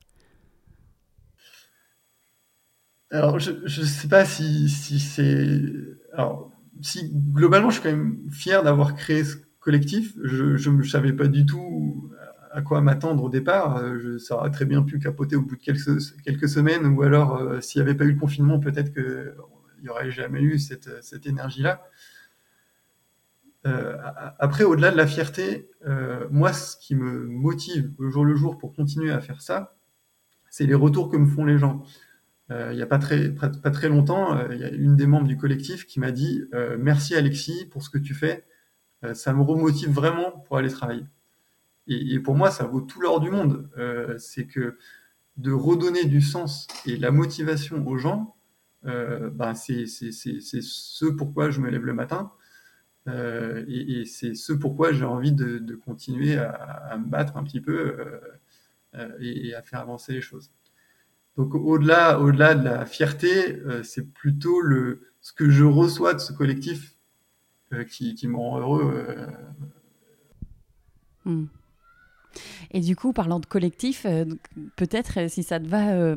Alors, je ne sais pas si, si c'est. Alors, si globalement, je suis quand même fier d'avoir créé ce collectif. Je ne savais pas du tout à quoi m'attendre au départ. Je, ça aurait très bien pu capoter au bout de quelques, semaines, ou alors, euh, s'il n'y avait pas eu le confinement, peut-être qu'il n'y aurait jamais eu cette, énergie-là. Euh, après, au-delà de la fierté, euh, moi, ce qui me motive au jour le jour pour continuer à faire ça, c'est les retours que me font les gens. Euh, il n'y a pas très, longtemps, euh, il y a une des membres du collectif qui m'a dit euh, Merci Alexis pour ce que tu fais, ça me remotive vraiment pour aller travailler. Et, pour moi, ça vaut tout l'or du monde. c'est que de redonner du sens et la motivation aux gens, ben c'est ce pourquoi je me lève le matin. et, c'est ce pourquoi j'ai envie de, continuer à, me battre un petit peu et, à faire avancer les choses. Donc au-delà, au-delà de la fierté, euh, c'est plutôt le, ce que je reçois de ce collectif euh, qui, qui, me rend heureux. Euh. Hmm. Et du coup, parlant de collectif, peut-être si ça te va,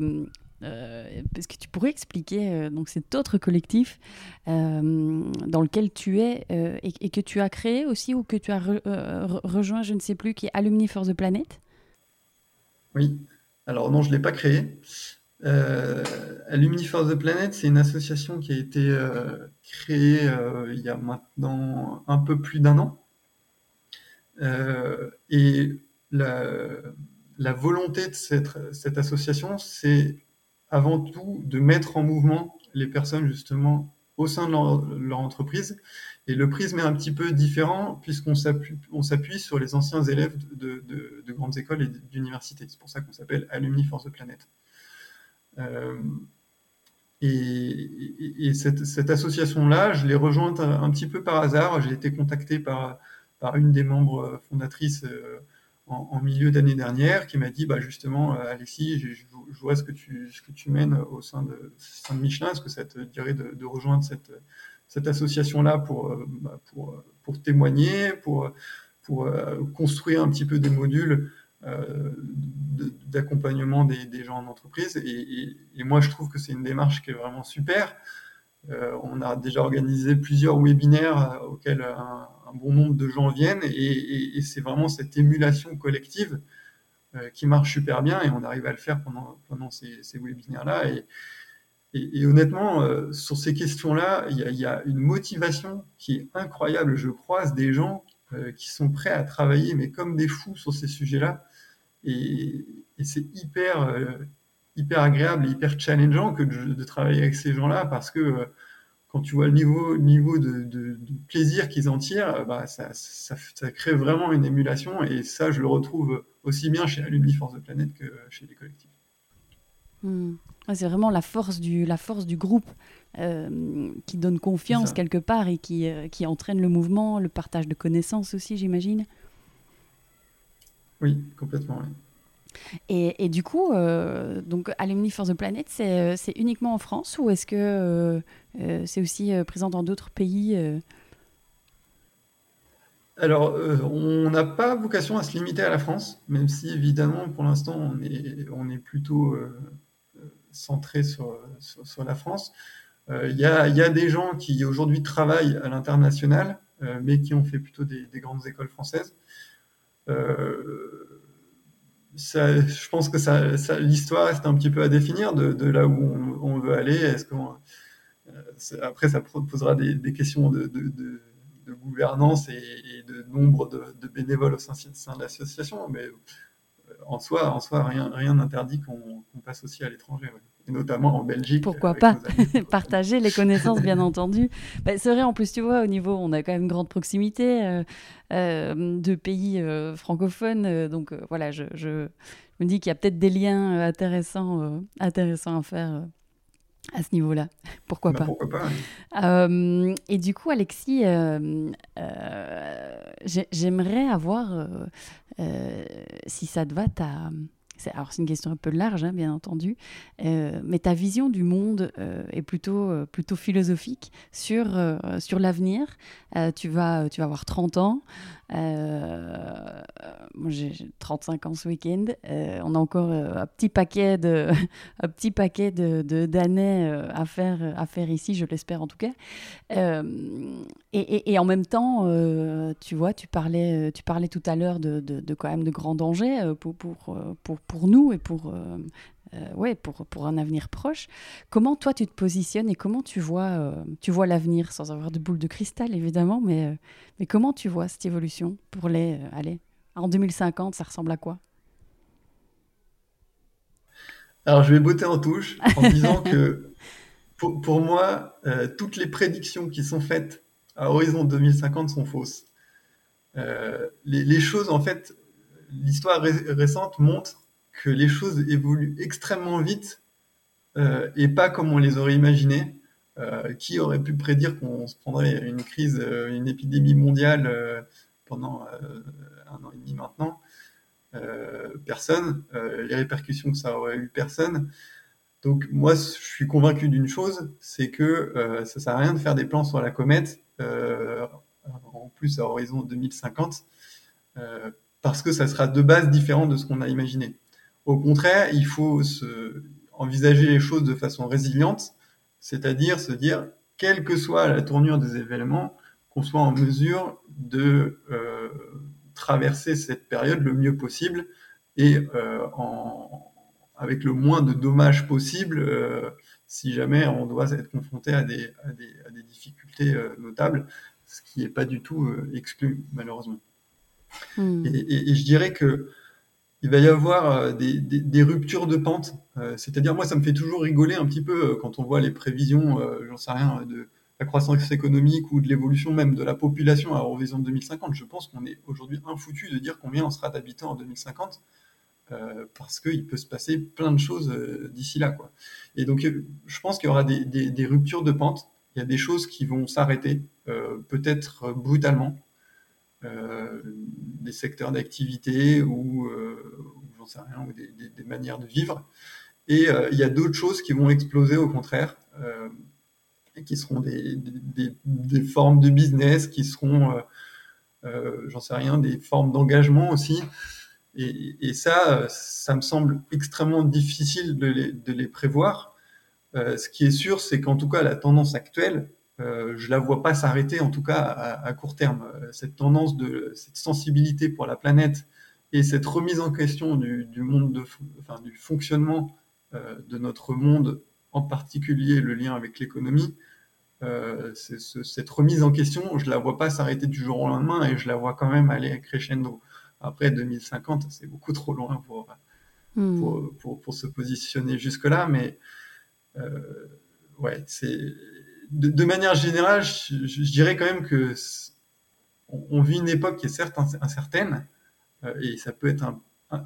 parce que tu pourrais expliquer donc cet autre collectif dans lequel tu es et, que tu as créé aussi ou que tu as rejoint, je ne sais plus, qui est Alumni for the Planet? Oui. Alors non, je ne l'ai pas créé. Euh, Alumni for the Planet, c'est une association qui a été euh, créée euh, il y a maintenant un peu plus d'un an. Euh, et la, volonté de cette, cette association, c'est avant tout de mettre en mouvement les personnes justement au sein de leur, entreprise. Et le prisme est un petit peu différent puisqu'on s'appuie sur les anciens élèves de, grandes écoles et d'universités. C'est pour ça qu'on s'appelle Alumni for the Planet. Euh, et, cette, association-là, je l'ai rejointe un, petit peu par hasard. J'ai été contacté par, par une des membres fondatrices euh, en, milieu d'année dernière qui m'a dit bah, justement, Alexis, je, vois ce que, tu, ce que tu mènes au sein de, sein de Michelin. Est-ce que ça te dirait de, rejoindre cette, cette association-là pour, bah, pour, pour témoigner, pour, pour construire un petit peu des modules d'accompagnement des, des, gens en entreprise? Et, et moi, je trouve que c'est une démarche qui est vraiment super. Euh, on a déjà organisé plusieurs webinaires euh, auxquels un, bon nombre de gens viennent et, c'est vraiment cette émulation collective euh, qui marche super bien et on arrive à le faire pendant, ces, webinaires-là. Et, honnêtement, sur ces questions-là, il y, a une motivation qui est incroyable. Je croise des gens qui sont prêts à travailler, mais comme des fous sur ces sujets-là. Et, c'est hyper, hyper agréable et hyper challengeant que de, travailler avec ces gens-là parce que euh, quand tu vois le niveau, niveau de, plaisir qu'ils en tirent, bah, ça, ça, crée vraiment une émulation et ça, je le retrouve aussi bien chez Alumni Force de Planète que chez les collectifs. Hmm. c'est vraiment la force du, la force du groupe euh, qui donne confiance quelque part et qui, euh, qui entraîne le mouvement, le partage de connaissances aussi, j'imagine. Oui, complètement. Oui. Et, du coup, euh, donc Alumni for the Planet, c'est euh, uniquement en France ou est-ce que euh, c'est aussi présent dans d'autres pays Alors, on n'a pas vocation à se limiter à la France, même si évidemment, pour l'instant, on est, plutôt centré sur, la France. Il y, a, des gens qui aujourd'hui travaillent à l'international, mais qui ont fait plutôt des, des grandes écoles françaises. Euh, je pense que l'histoire reste un petit peu à définir de, là où on, veut aller. Euh, après, ça posera des, questions de, gouvernance et, de nombre de, bénévoles au sein, de l'association, en soi, en soi rien, rien n'interdit qu'on, passe aussi à l'étranger notamment en Belgique. Pourquoi pas *laughs* Partager les connaissances, bien entendu. Bah, c'est vrai, en plus, tu vois, au niveau, on a quand même une grande proximité euh, euh, de pays euh, francophones. donc voilà, je, je, me dis qu'il y a peut-être des liens intéressants, intéressants à faire à ce niveau-là. *laughs* Pourquoi bah, pas Pourquoi pas Et du coup, Alexis, j'aimerais avoir, si ça te va, ta alors c'est une question un peu large, hein, bien entendu, euh, mais ta vision du monde euh, est plutôt, euh, plutôt philosophique sur, sur l'avenir. tu, vas, tu vas avoir 30 ans, moi j'ai 35 ans ce week-end, on a encore un petit paquet de, *laughs* un petit paquet de, d'années à, faire, à faire ici, je l'espère en tout cas. Et, et, en même temps, tu vois, tu parlais, tu parlais tout à l'heure de, de, quand même de grands dangers pour, pour, pour pour nous et pour, euh, euh, ouais, pour, pour un avenir proche. Comment toi tu te positionnes et comment tu vois, euh, tu vois l'avenir sans avoir de boule de cristal évidemment, mais, mais comment tu vois cette évolution pour les... allez, en 2050, ça ressemble à quoi? Alors je vais botter en touche en *laughs* disant que pour, pour moi, toutes les prédictions qui sont faites à horizon 2050 sont fausses. les, les, choses, en fait, l'histoire récente montre que les choses évoluent extrêmement vite euh, et pas comme on les aurait imaginé. Euh, qui aurait pu prédire qu'on se prendrait une crise, euh, une épidémie mondiale pendant un an et demi maintenant? Personne. les répercussions que ça aurait eu, personne. Donc moi, je suis convaincu d'une chose, c'est que ça sert à rien de faire des plans sur la comète, en plus à horizon 2050, parce que ça sera de base différent de ce qu'on a imaginé. Au contraire, il faut se, envisager les choses de façon résiliente, c'est-à-dire se dire, quelle que soit la tournure des événements, qu'on soit en mesure de euh, traverser cette période le mieux possible et euh, en, avec le moins de dommages possible euh, si jamais on doit être confronté à des, à des, à des difficultés notables, ce qui n'est pas du tout exclu malheureusement. Hmm. Et, et, et, je dirais que il va y avoir euh, des, ruptures de pente. Euh, c'est-à-dire, moi, ça me fait toujours rigoler un petit peu euh, quand on voit les prévisions, j'en sais rien, de la croissance économique ou de l'évolution même de la population à horizon 2050. Je pense qu'on est aujourd'hui infoutu de dire combien on sera d'habitants en 2050. parce qu'il peut se passer plein de choses d'ici là. Quoi. Et donc, je pense qu'il y aura des, ruptures de pente. Il y a des choses qui vont s'arrêter, peut-être brutalement. Des secteurs d'activité ou, j'en sais rien, ou des, manières de vivre. Et il y a d'autres choses qui vont exploser au contraire qui seront des, des, formes de business, qui seront, euh, euh, j'en sais rien, des formes d'engagement aussi. Et, ça, ça me semble extrêmement difficile de les, de les prévoir. Euh, ce qui est sûr, c'est qu'en tout cas, la tendance actuelle, je la vois pas s'arrêter, en tout cas à, court terme. Cette tendance de cette sensibilité pour la planète et cette remise en question du, du monde de, enfin, du fonctionnement de notre monde, en particulier le lien avec l'économie, euh, cette remise en question, je la vois pas s'arrêter du jour au lendemain et je la vois quand même aller crescendo. Après 2050, c'est beaucoup trop loin pour, hmm. pour, pour, se positionner jusque-là, mais euh, ouais, c'est de, manière générale, je, dirais quand même que on, vit une époque qui est certes incertaine euh, et ça peut être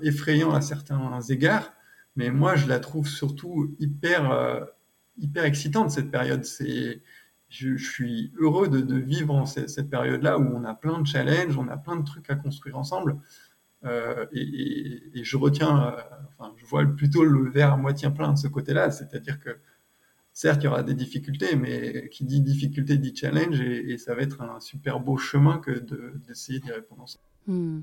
effrayant à certains égards, mais moi je la trouve surtout hyper hyper excitante cette période. C'est je, suis heureux de, vivre en cette, période-là où on a plein de challenges, on a plein de trucs à construire ensemble. Euh, et, je retiens, euh, enfin, je vois plutôt le verre à moitié plein de ce côté-là, c'est-à-dire que certes, il y aura des difficultés, mais qui dit difficulté dit challenge, et, ça va être un super beau chemin que d'essayer d'y répondre. Hmm.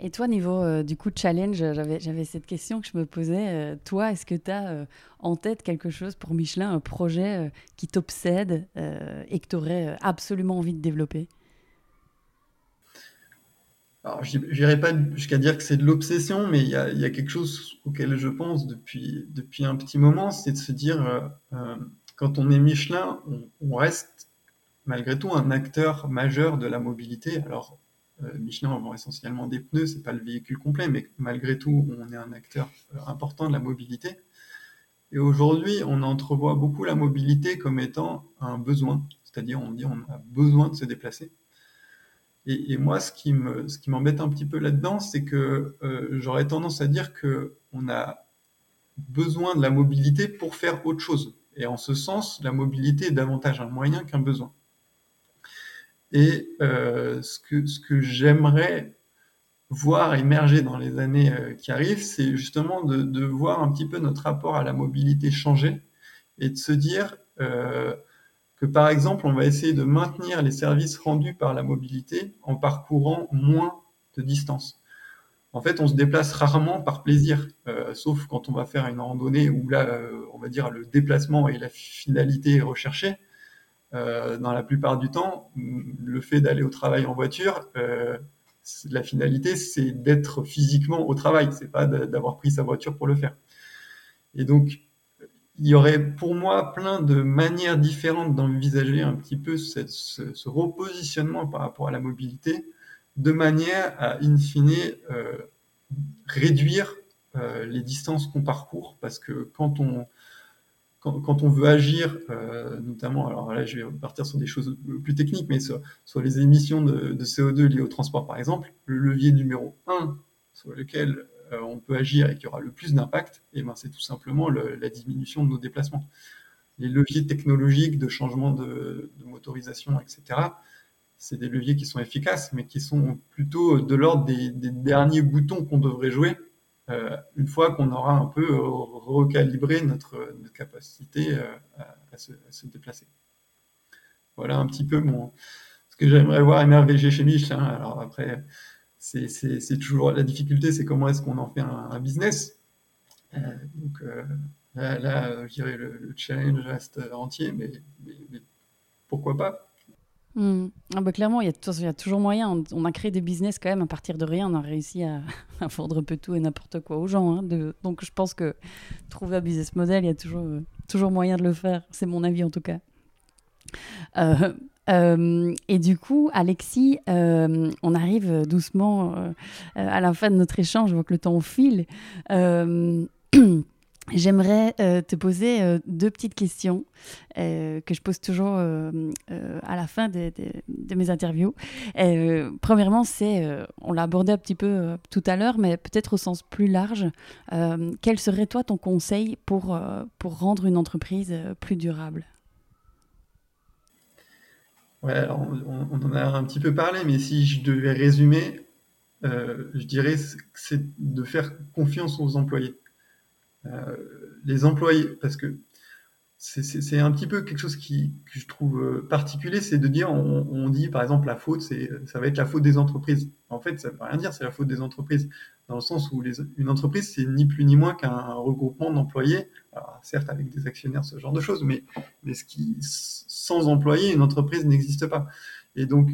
Et toi, niveau euh, du coup challenge, j'avais cette question que je me posais. Euh, toi, est-ce que tu as euh, en tête quelque chose pour Michelin, un projet qui t'obsède et que tu aurais absolument envie de développer? Alors, je n'irai pas jusqu'à dire que c'est de l'obsession, mais il y, a, quelque chose auquel je pense depuis, depuis un petit moment, c'est de se dire, quand on est Michelin, on, on reste malgré tout un acteur majeur de la mobilité. Alors, euh, Michelin vend essentiellement des pneus, c'est pas le véhicule complet, mais malgré tout, on est un acteur euh, important de la mobilité. Et aujourd'hui, on entrevoit beaucoup la mobilité comme étant un besoin, c'est-à-dire on dit on a besoin de se déplacer. Et, moi, ce qui me, ce qui m'embête un petit peu là-dedans, c'est que euh, j'aurais tendance à dire que on a besoin de la mobilité pour faire autre chose. Et en ce sens, la mobilité est davantage un moyen qu'un besoin. Et euh, ce que, ce que j'aimerais voir émerger dans les années euh, qui arrivent, c'est justement de, de, voir un petit peu notre rapport à la mobilité changer et de se dire euh, que par exemple, on va essayer de maintenir les services rendus par la mobilité en parcourant moins de distance. En fait, on se déplace rarement par plaisir, euh, sauf quand on va faire une randonnée où là, euh, on va dire, le déplacement et la finalité recherchée. Euh, dans la plupart du temps, le fait d'aller au travail en voiture, la finalité, c'est d'être physiquement au travail, c'est pas d'avoir pris sa voiture pour le faire. Et donc, il y aurait pour moi plein de manières différentes d'envisager un petit peu ce, repositionnement par rapport à la mobilité, de manière à, in fine, euh, réduire euh, les distances qu'on parcourt, parce que quand on, quand, on veut agir, euh, notamment, alors là je vais partir sur des choses plus techniques, mais sur, les émissions de, CO2 liées au transport par exemple, le levier numéro 1 sur lequel on peut agir et qui aura le plus d'impact, eh ben, c'est tout simplement la diminution de nos déplacements. Les leviers technologiques de changement de, motorisation, etc., c'est des leviers qui sont efficaces, mais qui sont plutôt de l'ordre des derniers boutons qu'on devrait jouer euh, une fois qu'on aura un peu euh, recalibré notre, capacité euh, à, se, déplacer. Voilà un petit peu mon, ce que j'aimerais voir émerger chez Michelin. Alors après, c'est toujours la difficulté, c'est comment est-ce qu'on en fait un, business. donc là, je dirais le, challenge reste entier, mais pourquoi pas? Hmm. Ah bah clairement, il y, a, toujours moyen. On, a créé des business quand même à partir de rien. On a réussi à, *laughs* à fondre un peu tout et n'importe quoi aux gens. Hein, donc je pense que trouver un business model, il y a toujours, euh, moyen de le faire. C'est mon avis en tout cas. Euh, euh, et du coup, Alexis, on arrive doucement à la fin de notre échange. Je vois que le temps file. *clears throat* J'aimerais euh, te poser euh, deux petites questions euh, que je pose toujours à la fin de, mes interviews. premièrement, c'est, on l'a abordé un petit peu tout à l'heure, mais peut-être au sens plus large, quel serait toi ton conseil pour, pour rendre une entreprise plus durable? Ouais, alors on, en a un petit peu parlé, mais si je devais résumer, euh, je dirais que c'est de faire confiance aux employés. Euh, les employés, parce que c'est un petit peu quelque chose qui, que je trouve euh, particulier, c'est de dire, on, dit par exemple la faute, ça va être la faute des entreprises. En fait, ça ne veut rien dire, c'est la faute des entreprises, dans le sens où les, une entreprise, c'est ni plus ni moins qu'un regroupement d'employés, certes avec des actionnaires, ce genre de choses, mais, mais ce qui, sans employés, une entreprise n'existe pas. Et donc,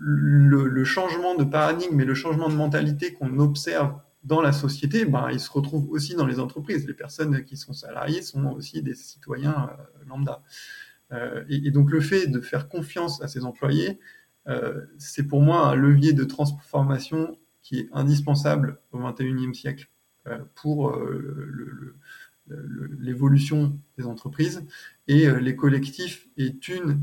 le, le, changement de paradigme et le changement de mentalité qu'on observe dans la société, ben, il se retrouve aussi dans les entreprises. Les personnes qui sont salariées sont aussi des citoyens euh, lambda. Euh, et, donc le fait de faire confiance à ces employés, euh, c'est pour moi un levier de transformation qui est indispensable au XXIe siècle pour euh, l'évolution des entreprises. Et euh, les collectifs est une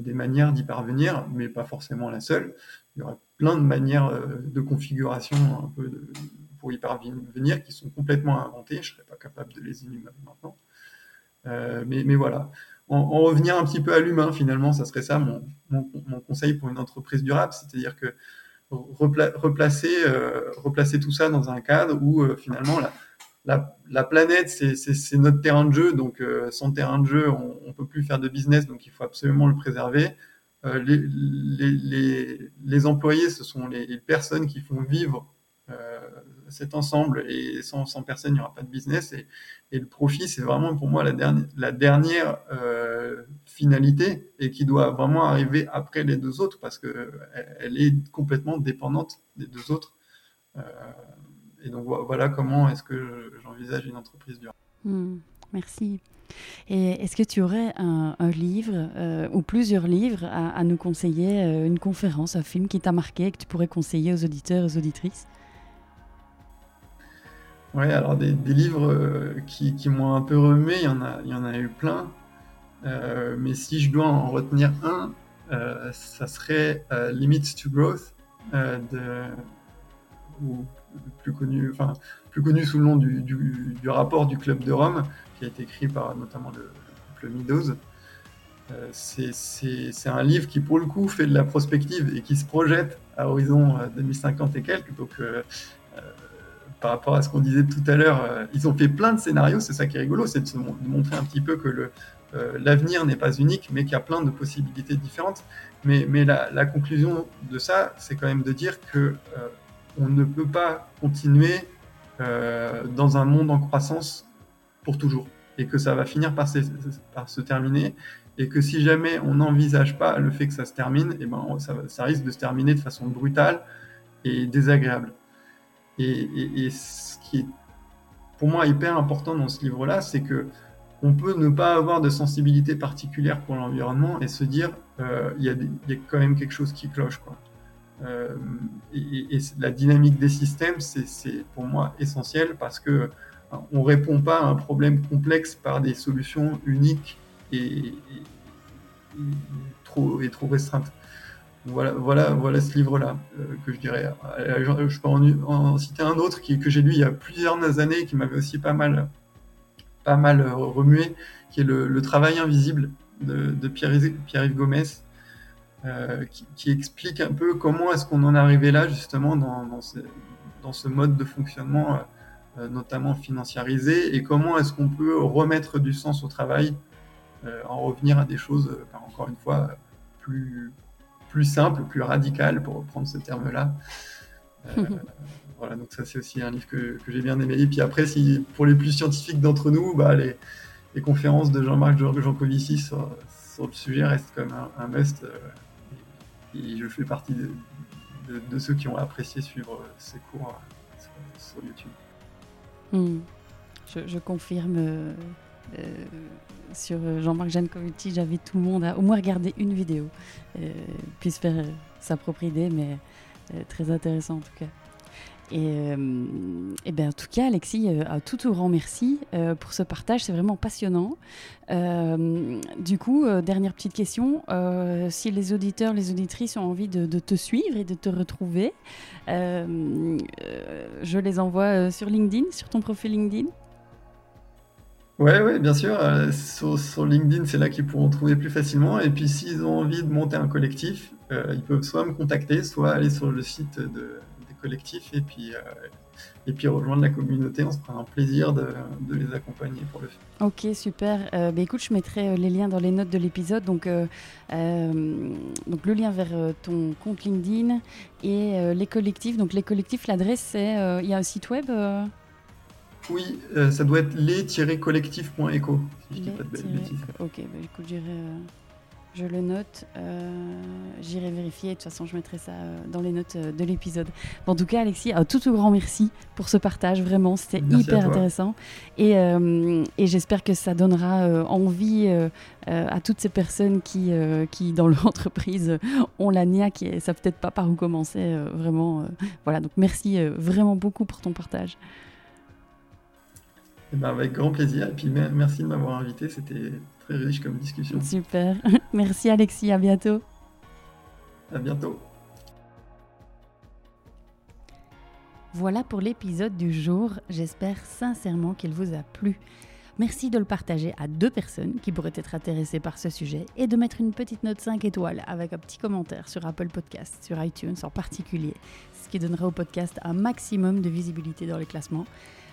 des manières d'y parvenir, mais pas forcément la seule. Il y aura plein de manières de configuration pour y parvenir qui sont complètement inventées. Je ne serais pas capable de les énumérer maintenant. Euh, mais, mais, voilà. En, en, revenir un petit peu à l'humain, finalement, ça serait ça mon, mon, conseil pour une entreprise durable, c'est-à-dire que repla replacer, euh, replacer tout ça dans un cadre où euh, finalement la, la, la planète, c'est notre terrain de jeu, donc euh, sans terrain de jeu, on ne peut plus faire de business, donc il faut absolument le préserver. Euh, les, les, les, les, employés, ce sont les, personnes qui font vivre euh, cet ensemble, et sans, sans personne, il n'y aura pas de business. Et, et le profit, c'est vraiment pour moi la dernière, la dernière euh, finalité, et qui doit vraiment arriver après les deux autres, parce qu'elle elle est complètement dépendante des deux autres. Et donc voilà comment est-ce que j'envisage une entreprise durable. Mmh, merci. Et est-ce que tu aurais un, un livre euh, ou plusieurs livres à, à nous conseiller, euh, une conférence, un film qui t'a marqué, que tu pourrais conseiller aux auditeurs et aux auditrices? Oui, alors des, des livres euh, qui, qui m'ont un peu remué, il y en a, il y en a eu plein. Mais si je dois en retenir un, ça serait Limits to Growth de, ou plus connu, enfin, plus connu sous le nom du, du, rapport du Club de Rome, qui a été écrit par notamment le, le couple Meadows. Euh, c'est un livre qui, pour le coup, fait de la prospective et qui se projette à horizon 2050 et quelques. Donc, euh, euh, par rapport à ce qu'on disait tout à l'heure, euh, ils ont fait plein de scénarios. C'est ça qui est rigolo, c'est de, montrer un petit peu que l'avenir n'est pas unique, mais qu'il y a plein de possibilités différentes. Mais, mais la conclusion de ça, c'est quand même de dire que on ne peut pas continuer euh, dans un monde en croissance pour toujours et que ça va finir par se, terminer et que si jamais on n'envisage pas le fait que ça se termine, et eh ben ça, risque de se terminer de façon brutale et désagréable. Et ce qui est pour moi hyper important dans ce livre-là, c'est que on peut ne pas avoir de sensibilité particulière pour l'environnement et se dire euh, il euh, y, y, a quand même quelque chose qui cloche. Quoi. Euh, et, la dynamique des systèmes, c'est pour moi essentiel parce que on répond pas à un problème complexe par des solutions uniques et, trop, et trop restreintes. Voilà, voilà, voilà ce livre-là euh, que je dirais. Euh, je peux en, citer un autre que j'ai lu il y a plusieurs années, qui m'avait aussi pas mal, pas mal remué, qui est le, travail invisible de, de Pierre-Yves Pierre Gomez, euh, qui, qui, explique un peu comment est-ce qu'on en est arrivé là justement dans, dans, ce, dans ce mode de fonctionnement euh, notamment financiarisé et comment est-ce qu'on peut remettre du sens au travail euh, en revenir à des choses encore une fois plus plus simples plus radicales pour reprendre ce terme là *laughs* voilà donc ça c'est aussi un livre que, que j'ai bien aimé. Et puis après si pour les plus scientifiques d'entre nous bah, les, les conférences de Jean-Marc Jancovici sur, sur le sujet restent comme un, un must et je fais partie de, ceux qui ont apprécié suivre ces cours sur, sur YouTube. Mmh. Je, confirme. Euh, sur Jean-Marc Jancovici, j'avais tout le monde à au moins regarder une vidéo, euh, puis se faire sa propre idée, mais euh, très intéressant en tout cas. Et, euh, ben, en tout cas, Alexis, euh, un tout, grand merci euh, pour ce partage. C'est vraiment passionnant. Du coup, dernière petite question. si les auditeurs, les auditrices ont envie de, te suivre et de te retrouver, je les envoie sur LinkedIn, sur ton profil LinkedIn Ouais, ouais, bien sûr. sur, LinkedIn, c'est là qu'ils pourront trouver plus facilement. Et puis, s'ils ont envie de monter un collectif, ils peuvent soit me contacter, soit aller sur le site de, des collectifs et puis, euh, et puis rejoindre la communauté. On se fera un plaisir de, de les accompagner pour le faire. Ok, super. Euh, bah, écoute, je mettrai euh, les liens dans les notes de l'épisode. Donc, euh, donc, le lien vers ton compte LinkedIn et les collectifs. Donc, les collectifs, l'adresse, c'est. Il y a un site web Oui, ça doit être les-collectif.eco, si je dis pas de les- belles bêtises. Ok, bah, écoute, j'irai, je le note. euh, J'irai vérifier. De toute façon, je mettrai ça euh, dans les notes euh, de l'épisode. Bon, en tout cas, Alexis, un tout, tout grand merci pour ce partage. Vraiment, c'était hyper intéressant. Et, euh, et j'espère que ça donnera euh, envie à toutes ces personnes qui, qui dans *laughs* leur entreprise, euh, ont la niaque et ne savent peut-être pas par où commencer. vraiment, voilà. Donc, merci vraiment beaucoup pour ton partage. Eh ben, avec grand plaisir. Et puis, mer- merci de m'avoir invité. C'était très riche comme discussion. Super. *laughs* merci, Alexis. À bientôt. À bientôt. Voilà pour l'épisode du jour. J'espère sincèrement qu'il vous a plu. Merci de le partager à deux personnes qui pourraient être intéressées par ce sujet et de mettre une petite note 5 étoiles avec un petit commentaire sur Apple Podcast, sur iTunes en particulier, ce qui donnera au podcast un maximum de visibilité dans les classements.